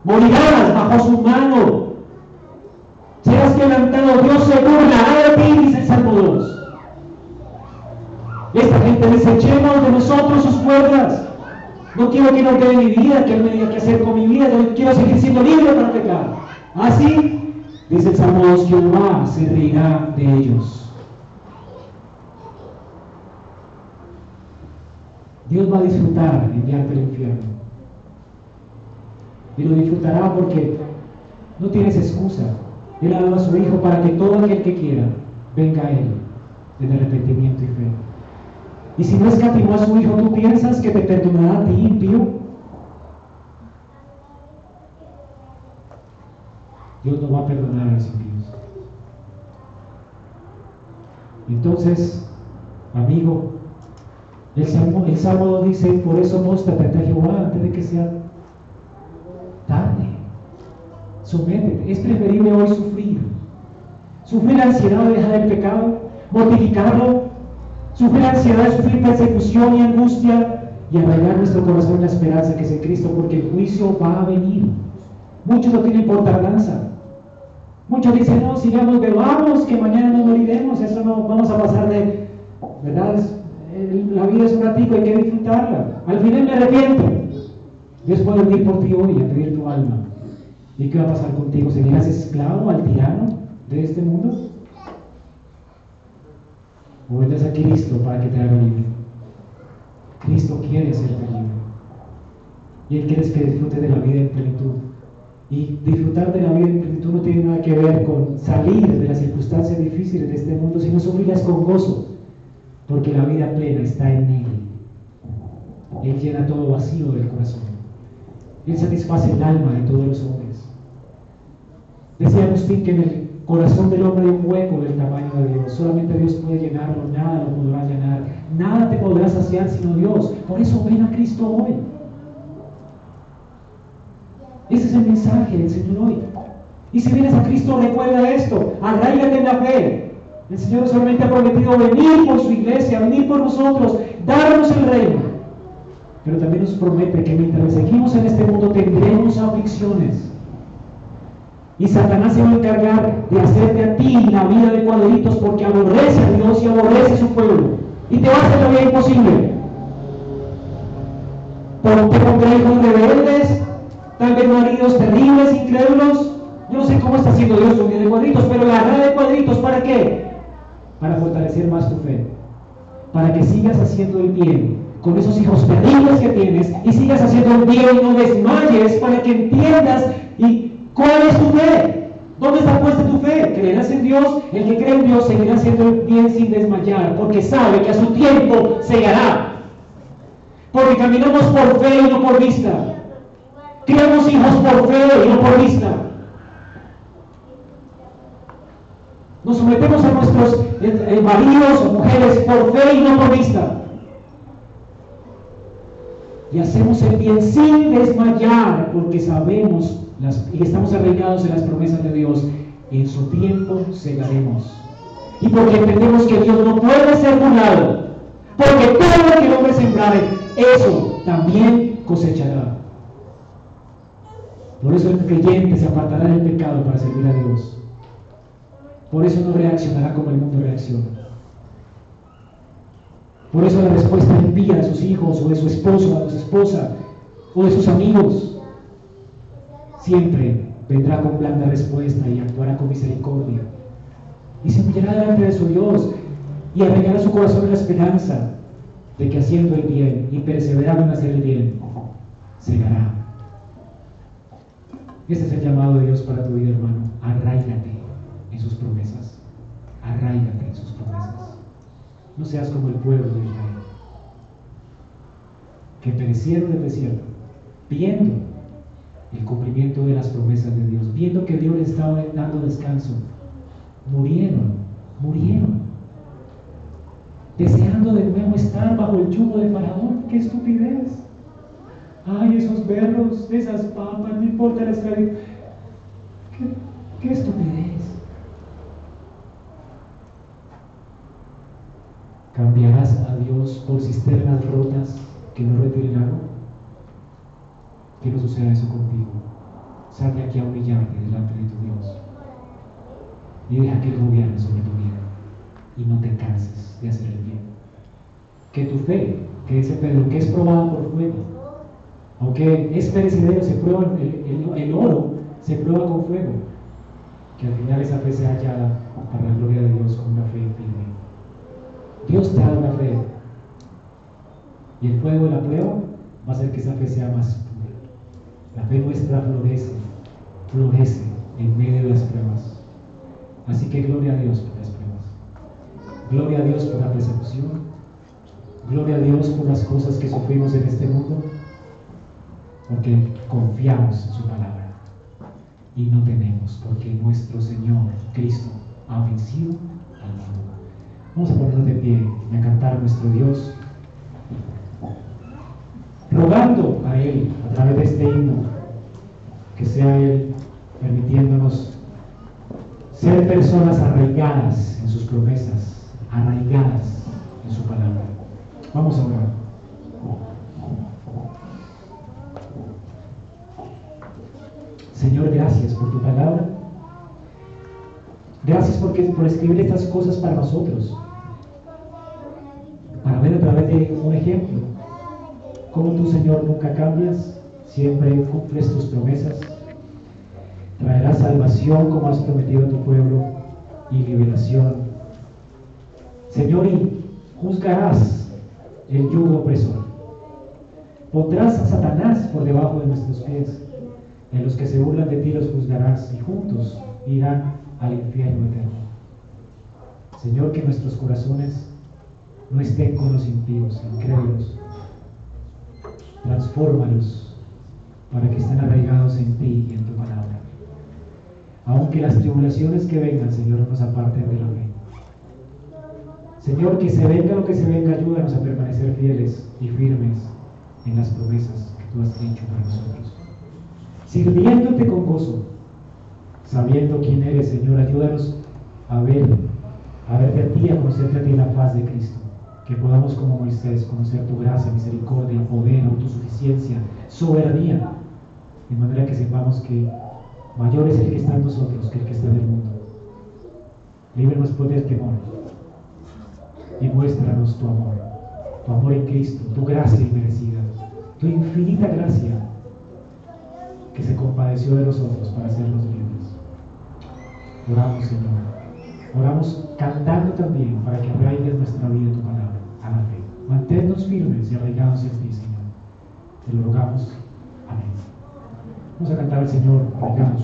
Morirás bajo su mano. Serás quebrantado. Dios se burlará de ti, dice el Salmo 2. Esta gente desechemos de nosotros sus cuerdas. No quiero que no quede mi vida, que Él me diga qué hacer con mi vida. Yo quiero seguir siendo libre para pecar. Así Dice el Salmo 2, Jehová se reirá de ellos. Dios va a disfrutar enviarte al infierno. Y lo disfrutará porque no tienes excusa. Él ha dado a su Hijo para que todo aquel que quiera venga a Él en arrepentimiento y fe. Y si no escatimó a su Hijo, ¿tú piensas que te perdonará a ti, impío? Dios no va a perdonar a los impíos. Entonces, amigo, el Salmo, el Salmo dice, por eso muéstrate a Jehová antes de que sea Sométete. Es preferible hoy sufrir. Sufrir la ansiedad de dejar el pecado, mortificarlo, sufrir la ansiedad de sufrir persecución y angustia y arraigar nuestro corazón en la esperanza que es en Cristo, porque el juicio va a venir. Muchos no tienen por tardanza. Muchos dicen, no, sigamos, pero vamos, que mañana no moriremos, eso no, vamos a pasar de, ¿verdad? la vida es un ratito, hay que disfrutarla. Al final me arrepiento. Dios puede venir por ti hoy a pedir tu alma. ¿Y qué va a pasar contigo? ¿Seguirás esclavo al tirano de este mundo? ¿O vendrás a Cristo para que te haga libre? Cristo quiere hacerte libre. Y Él quiere que disfrutes de la vida en plenitud. Y disfrutar de la vida en plenitud no tiene nada que ver con salir de las circunstancias difíciles de este mundo, sino sufrirlas con gozo porque la vida plena está en Él. Él llena todo vacío del corazón. Él satisface el alma de todos los hombres. Decía Agustín que en el corazón del hombre hay un hueco del tamaño de Dios. Solamente Dios puede llenarlo, nada lo podrá llenar. Nada te podrá saciar sino Dios. Por eso ven a Cristo hoy. Ese es el mensaje del Señor hoy. Y si vienes a Cristo, recuerda esto, arraigate en la fe, el Señor solamente ha prometido venir por su iglesia, venir por nosotros, darnos el reino. Pero también nos promete que mientras seguimos en este mundo tendremos aflicciones. Y Satanás se va a encargar de hacerte a ti la vida de cuadritos porque aborrece a Dios y aborrece a su pueblo. Y te va a hacer la vida imposible. Te pondrá hijos rebeldes, tal vez maridos terribles, incrédulos. Yo no sé cómo está haciendo Dios su vida de cuadritos, pero la vida de cuadritos, ¿para qué? para fortalecer más tu fe, para que sigas haciendo el bien con esos hijos terribles que tienes y sigas haciendo el bien y no desmayes para que entiendas y cuál es tu fe. ¿Dónde está puesta tu fe? ¿Creerás en Dios? El que cree en Dios seguirá haciendo el bien sin desmayar, porque sabe que a su tiempo se hará. Porque caminamos por fe y no por vista. Criamos hijos por fe y no por vista. Nos sometemos a nuestros eh, eh, maridos o mujeres por fe y no por vista. Y hacemos el bien sin desmayar porque sabemos y estamos arraigados en las promesas de Dios. En su tiempo segaremos. Y porque entendemos que Dios no puede ser burlado. Porque todo lo que el hombre sembrare, eso también cosechará. Por eso el creyente se apartará del pecado para servir a Dios. Por eso no reaccionará como el mundo reacciona. Por eso la respuesta impía de sus hijos o de su esposo o de su esposa o de sus amigos siempre vendrá con blanda respuesta y actuará con misericordia. Y se humillará delante de su Dios y arreglará su corazón en la esperanza de que haciendo el bien y perseverando en hacer el bien, se hará. Este es el llamado de Dios para tu vida, hermano. Arraigate en sus promesas. Arraigate en sus promesas. No seas como el pueblo de Israel, que perecieron en el desierto, viendo el cumplimiento de las promesas de Dios, viendo que Dios les estaba dando descanso. Murieron, murieron, deseando de nuevo estar bajo el yugo de Faraón. ¡Qué estupidez! Ay, esos berros, esas papas, no importa la esclavitud. ¿Qué, estupidez! ¿Cambiarás a Dios por cisternas rotas que no retiren? Que no suceda eso contigo. Sal de aquí a humillarte delante de tu Dios. Y deja que Él gobierne sobre tu vida. Y no te canses de hacer el bien. Que tu fe, que ese Pedro, que es probado por fuego, aunque es perecedero, se prueba, el, el oro se prueba con fuego. Que al final esa fe sea hallada para la gloria de Dios con una fe firme. Dios te da una fe. Y el fuego de la prueba va a hacer que esa fe sea más. La fe nuestra florece, florece en medio de las pruebas. Así que gloria a Dios por las pruebas. Gloria a Dios por la persecución. Gloria a Dios por las cosas que sufrimos en este mundo. Porque confiamos en su palabra. Y no tememos, porque nuestro Señor Cristo ha vencido al mundo. Vamos a ponernos de pie y a cantar a nuestro Dios, rogando a Él a través de este himno, que sea Él permitiéndonos ser personas arraigadas en sus promesas, arraigadas en su palabra. Vamos a orar. Señor, gracias por tu palabra. Gracias porque, por escribir estas cosas para nosotros, para ver a darte un ejemplo. Como tu Señor nunca cambias, siempre cumples tus promesas. Traerás salvación como has prometido a tu pueblo y liberación. Señor, y juzgarás el yugo opresor. Pondrás a Satanás por debajo de nuestros pies. En los que se burlan de ti los juzgarás y juntos irán al infierno eterno. Señor, que nuestros corazones no estén con los impíos, incrédulos. Transfórmalos para que estén arraigados en ti y en tu palabra. Aunque las tribulaciones que vengan, Señor, nos aparten de la fe. Señor, que se venga lo que se venga, ayúdanos a permanecer fieles y firmes en las promesas que tú has dicho para nosotros. Sirviéndote con gozo, sabiendo quién eres, Señor, ayúdanos a ver, a verte a ti, a conocerte a ti la faz de Cristo. Que podamos, como Moisés, conocer tu gracia, misericordia, poder, autosuficiencia, soberanía, de manera que sepamos que mayor es el que está en nosotros que el que está en el mundo. Líbranos por el temor y muéstranos tu amor, tu amor en Cristo, tu gracia inmerecida, tu infinita gracia que se compadeció de nosotros para hacernos libres. Oramos, Señor. Oramos cantando también para que arraigue nuestra vida tu palabra a la fe. Manténnos firmes y arraigados en ti, Señor. Te lo rogamos. Vamos a cantar al Señor, pongamos.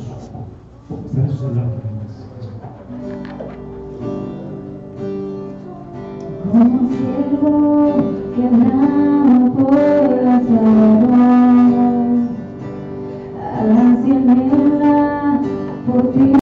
Están sus Como por por ti.